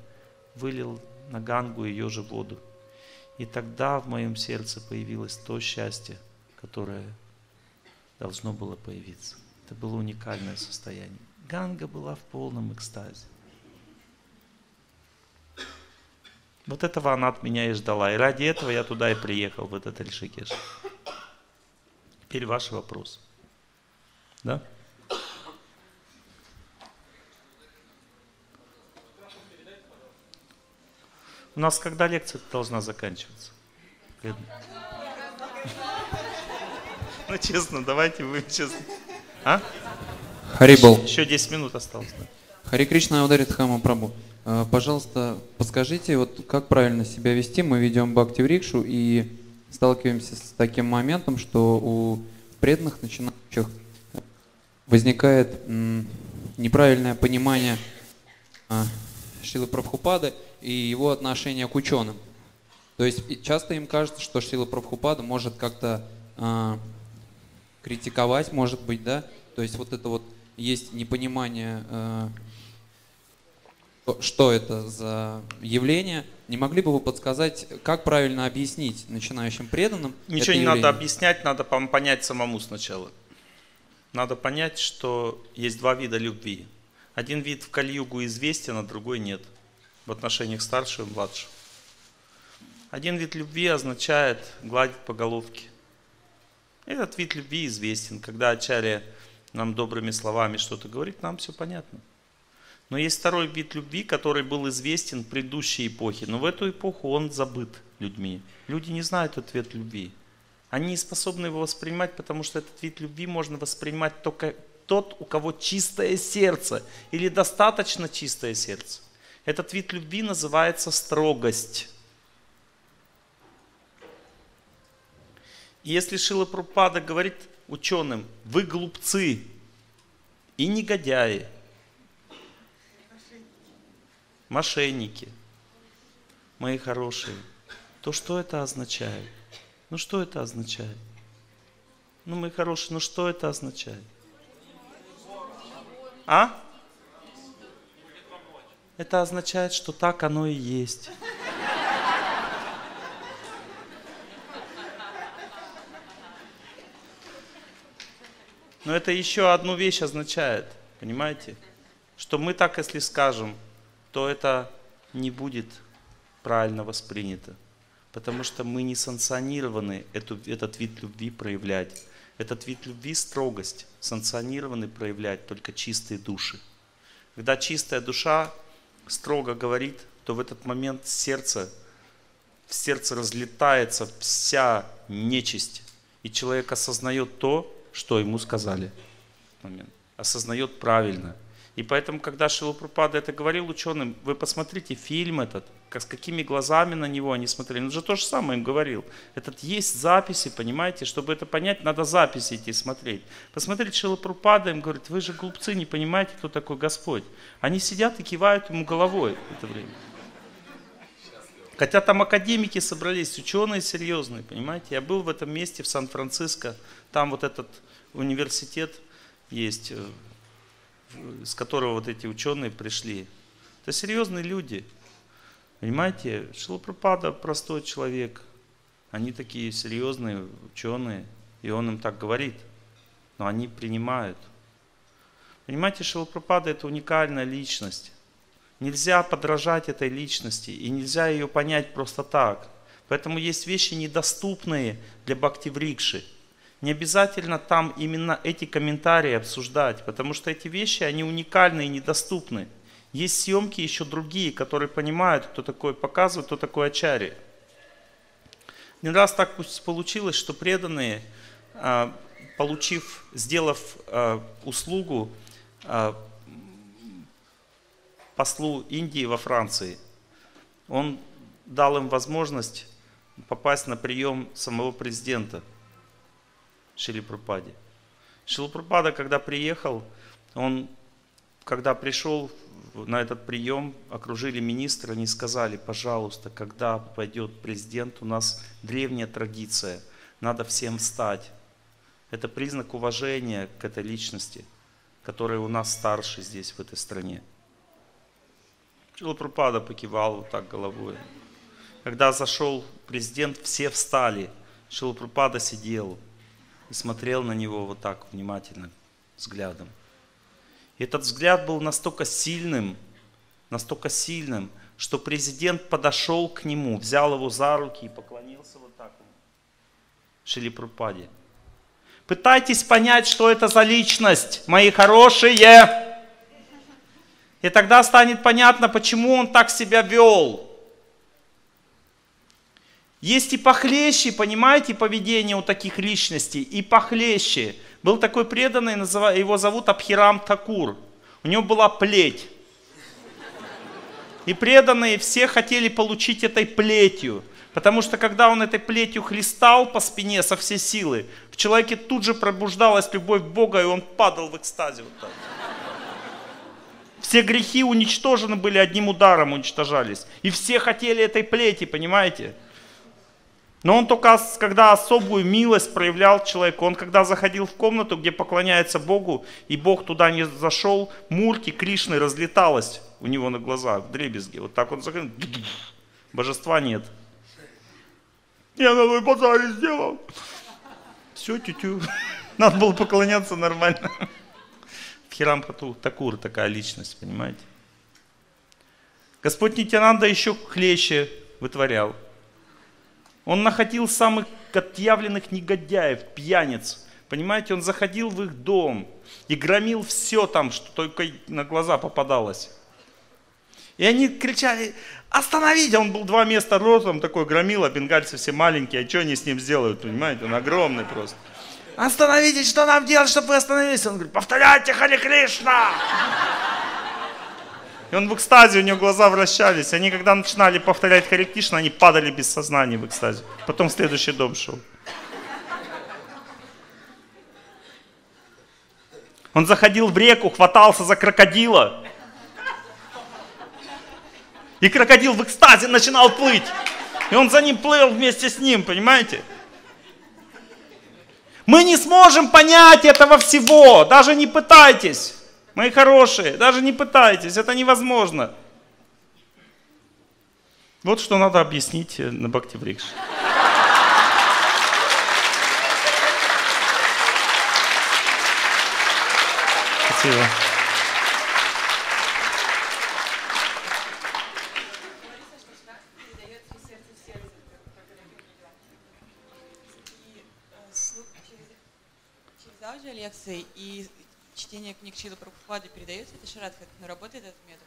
S1: вылил на Гангу ее же воду. И тогда в моем сердце появилось то счастье, которое должно было появиться. Это было уникальное состояние. Ганга была в полном экстазе. Вот этого она от меня и ждала. И ради этого я туда и приехал, в этот Ришикеш. Теперь ваш вопрос. Да? У нас когда лекция должна заканчиваться? Ну, честно, давайте вы честно. А?
S3: Харибал.
S1: Еще 10 минут осталось. Да?
S3: Хари Кришна ударит Хама Прабу. А, пожалуйста, подскажите, вот как правильно себя вести? Мы ведем бхакти в рикшу и сталкиваемся с таким моментом, что у преданных начинающих возникает неправильное понимание а, Шилы Прабхупады и его отношение к ученым. То есть часто им кажется, что Шила Прабхупада может как-то э, критиковать, может быть, да? То есть вот это вот есть непонимание, э, что это за явление. Не могли бы вы подсказать, как правильно объяснить начинающим преданным?
S1: Ничего не явление? надо объяснять, надо понять самому сначала. Надо понять, что есть два вида любви. Один вид в Кальюгу известен, а другой нет в отношениях старшего и младшего. Один вид любви означает гладить по головке. Этот вид любви известен. Когда Ачарья нам добрыми словами что-то говорит, нам все понятно. Но есть второй вид любви, который был известен в предыдущей эпохе. Но в эту эпоху он забыт людьми. Люди не знают этот вид любви. Они не способны его воспринимать, потому что этот вид любви можно воспринимать только тот, у кого чистое сердце или достаточно чистое сердце. Этот вид любви называется строгость. И если Шила Прупада говорит ученым, вы глупцы и негодяи, мошенники, мои хорошие, то что это означает? Ну что это означает? Ну, мои хорошие, ну что это означает? А? Это означает, что так оно и есть. Но это еще одну вещь означает, понимаете? Что мы так, если скажем, то это не будет правильно воспринято. Потому что мы не санкционированы эту, этот вид любви проявлять. Этот вид любви строгость санкционированы проявлять только чистые души. Когда чистая душа строго говорит, то в этот момент сердце, в сердце разлетается вся нечисть, и человек осознает то, что ему сказали. Осознает правильно. И поэтому, когда Шилупрапада это говорил ученым, вы посмотрите фильм этот, как, с какими глазами на него они смотрели. Он же то же самое им говорил. Этот есть записи, понимаете? Чтобы это понять, надо записи идти смотреть. Посмотрите Шилупрапада, им говорит, вы же глупцы, не понимаете, кто такой Господь. Они сидят и кивают ему головой в это время. Хотя там академики собрались, ученые серьезные, понимаете? Я был в этом месте, в Сан-Франциско, там вот этот университет есть, э, с которого вот эти ученые пришли. Это серьезные люди. Понимаете, Шилапрапада простой человек. Они такие серьезные ученые. И он им так говорит. Но они принимают. Понимаете, Шилапрапада это уникальная личность. Нельзя подражать этой личности. И нельзя ее понять просто так. Поэтому есть вещи недоступные для бхактиврикши. Не обязательно там именно эти комментарии обсуждать, потому что эти вещи, они уникальны и недоступны. Есть съемки еще другие, которые понимают, кто такой показывает, кто такой Ачари. Не раз так получилось, что преданные, а, получив, сделав а, услугу, а, послу Индии во Франции. Он дал им возможность попасть на прием самого президента Шили Пропади. Шила Пропада, когда приехал, он, когда пришел на этот прием, окружили министра, они сказали, пожалуйста, когда пойдет президент, у нас древняя традиция, надо всем встать. Это признак уважения к этой личности, которая у нас старше здесь, в этой стране. Шилапрапада покивал вот так головой. Когда зашел президент, все встали. Шилапрапада сидел и смотрел на него вот так внимательно, взглядом. И этот взгляд был настолько сильным, настолько сильным, что президент подошел к нему, взял его за руки и поклонился вот так ему. Шилипрупаде. Пытайтесь понять, что это за личность, мои хорошие. И тогда станет понятно, почему он так себя вел. Есть и похлеще, понимаете, поведение у таких личностей, и похлеще. Был такой преданный, его зовут Абхирам Такур. У него была плеть. И преданные все хотели получить этой плетью. Потому что когда он этой плетью хлестал по спине со всей силы, в человеке тут же пробуждалась любовь Бога, и он падал в экстазе. Вот так. Все грехи уничтожены были, одним ударом уничтожались. И все хотели этой плети, понимаете? Но он только, когда особую милость проявлял человеку, он когда заходил в комнату, где поклоняется Богу, и Бог туда не зашел, мурки Кришны разлеталась у него на глазах, в дребезги. Вот так он заходил, божества нет. Я на твой базаре сделал. Все, тю-тю. Надо было поклоняться нормально. В Хирам Такур такая личность, понимаете? Господь Нитянанда еще хлеще вытворял. Он находил самых отъявленных негодяев, пьяниц. Понимаете, он заходил в их дом и громил все там, что только на глаза попадалось. И они кричали, остановите! Он был два места ростом, такой громила, бенгальцы все маленькие, а что они с ним сделают, понимаете? Он огромный просто. Остановите, что нам делать, чтобы вы остановились? Он говорит, повторяйте Хари Кришна! И он в экстазе, у него глаза вращались. Они когда начинали повторять Хари Кришна, они падали без сознания в экстазе. Потом следующий дом шел. Он заходил в реку, хватался за крокодила. И крокодил в экстазе начинал плыть. И он за ним плыл вместе с ним, понимаете? Мы не сможем понять этого всего, даже не пытайтесь. Мои хорошие, даже не пытайтесь, это невозможно. Вот что надо объяснить э, на Бхактиврикше. Спасибо.
S4: и чтение книг Шила Прабхупады передается это Шарадхат, но работает этот метод?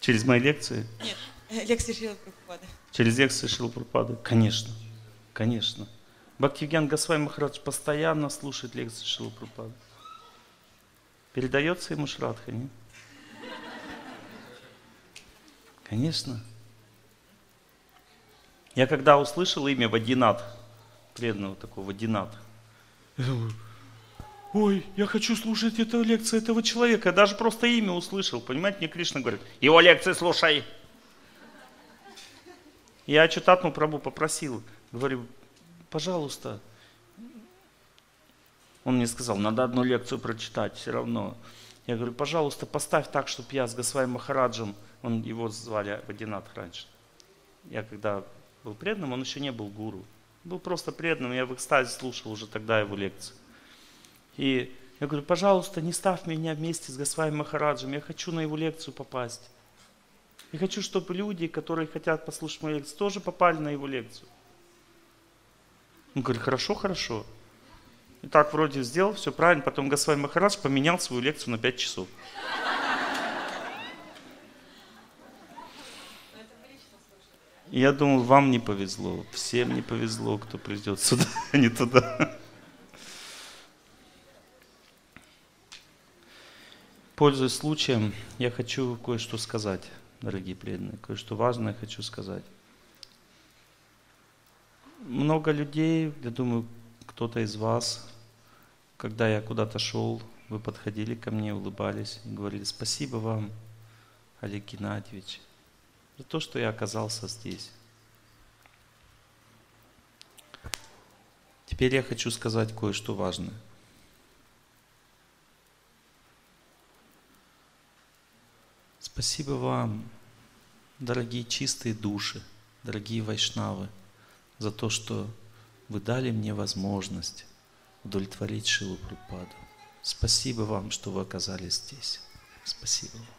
S1: Через мои лекции?
S4: Нет, (laughs) лекции Шила Прабхупады.
S1: Через лекции Шила Прабхупады? Конечно, конечно. Бхактивьян Госвами Махарадж постоянно слушает лекции Шила Прабхупады. Передается ему Шрадха, нет? Конечно. Я когда услышал имя Вадинат, преданного такого Вадинат, я думаю, ой, я хочу слушать эту лекцию этого человека. Я даже просто имя услышал, понимаете, мне Кришна говорит, его лекции слушай. Я Читатму Прабу попросил, говорю, пожалуйста. Он мне сказал, надо одну лекцию прочитать все равно. Я говорю, пожалуйста, поставь так, чтобы я с Госвами Махараджем, он его звали Вадинат раньше. Я когда был преданным, он еще не был гуру. Был просто преданным, я в экстазе слушал уже тогда его лекции. И я говорю, пожалуйста, не ставь меня вместе с Госвами Махараджем, я хочу на его лекцию попасть. Я хочу, чтобы люди, которые хотят послушать мою лекцию, тоже попали на его лекцию. Он говорит, хорошо, хорошо. И так вроде сделал все правильно, потом Госвами Махарадж поменял свою лекцию на 5 часов. Я думал, вам не повезло, всем не повезло, кто придет сюда, а (laughs) не туда. Пользуясь случаем, я хочу кое-что сказать, дорогие преданные, кое-что важное хочу сказать. Много людей, я думаю, кто-то из вас, когда я куда-то шел, вы подходили ко мне, улыбались и говорили, спасибо вам, Олег Геннадьевич, за то, что я оказался здесь. Теперь я хочу сказать кое-что важное. Спасибо вам, дорогие чистые души, дорогие вайшнавы, за то, что вы дали мне возможность удовлетворить Шилу Прупаду. Спасибо вам, что вы оказались здесь. Спасибо вам.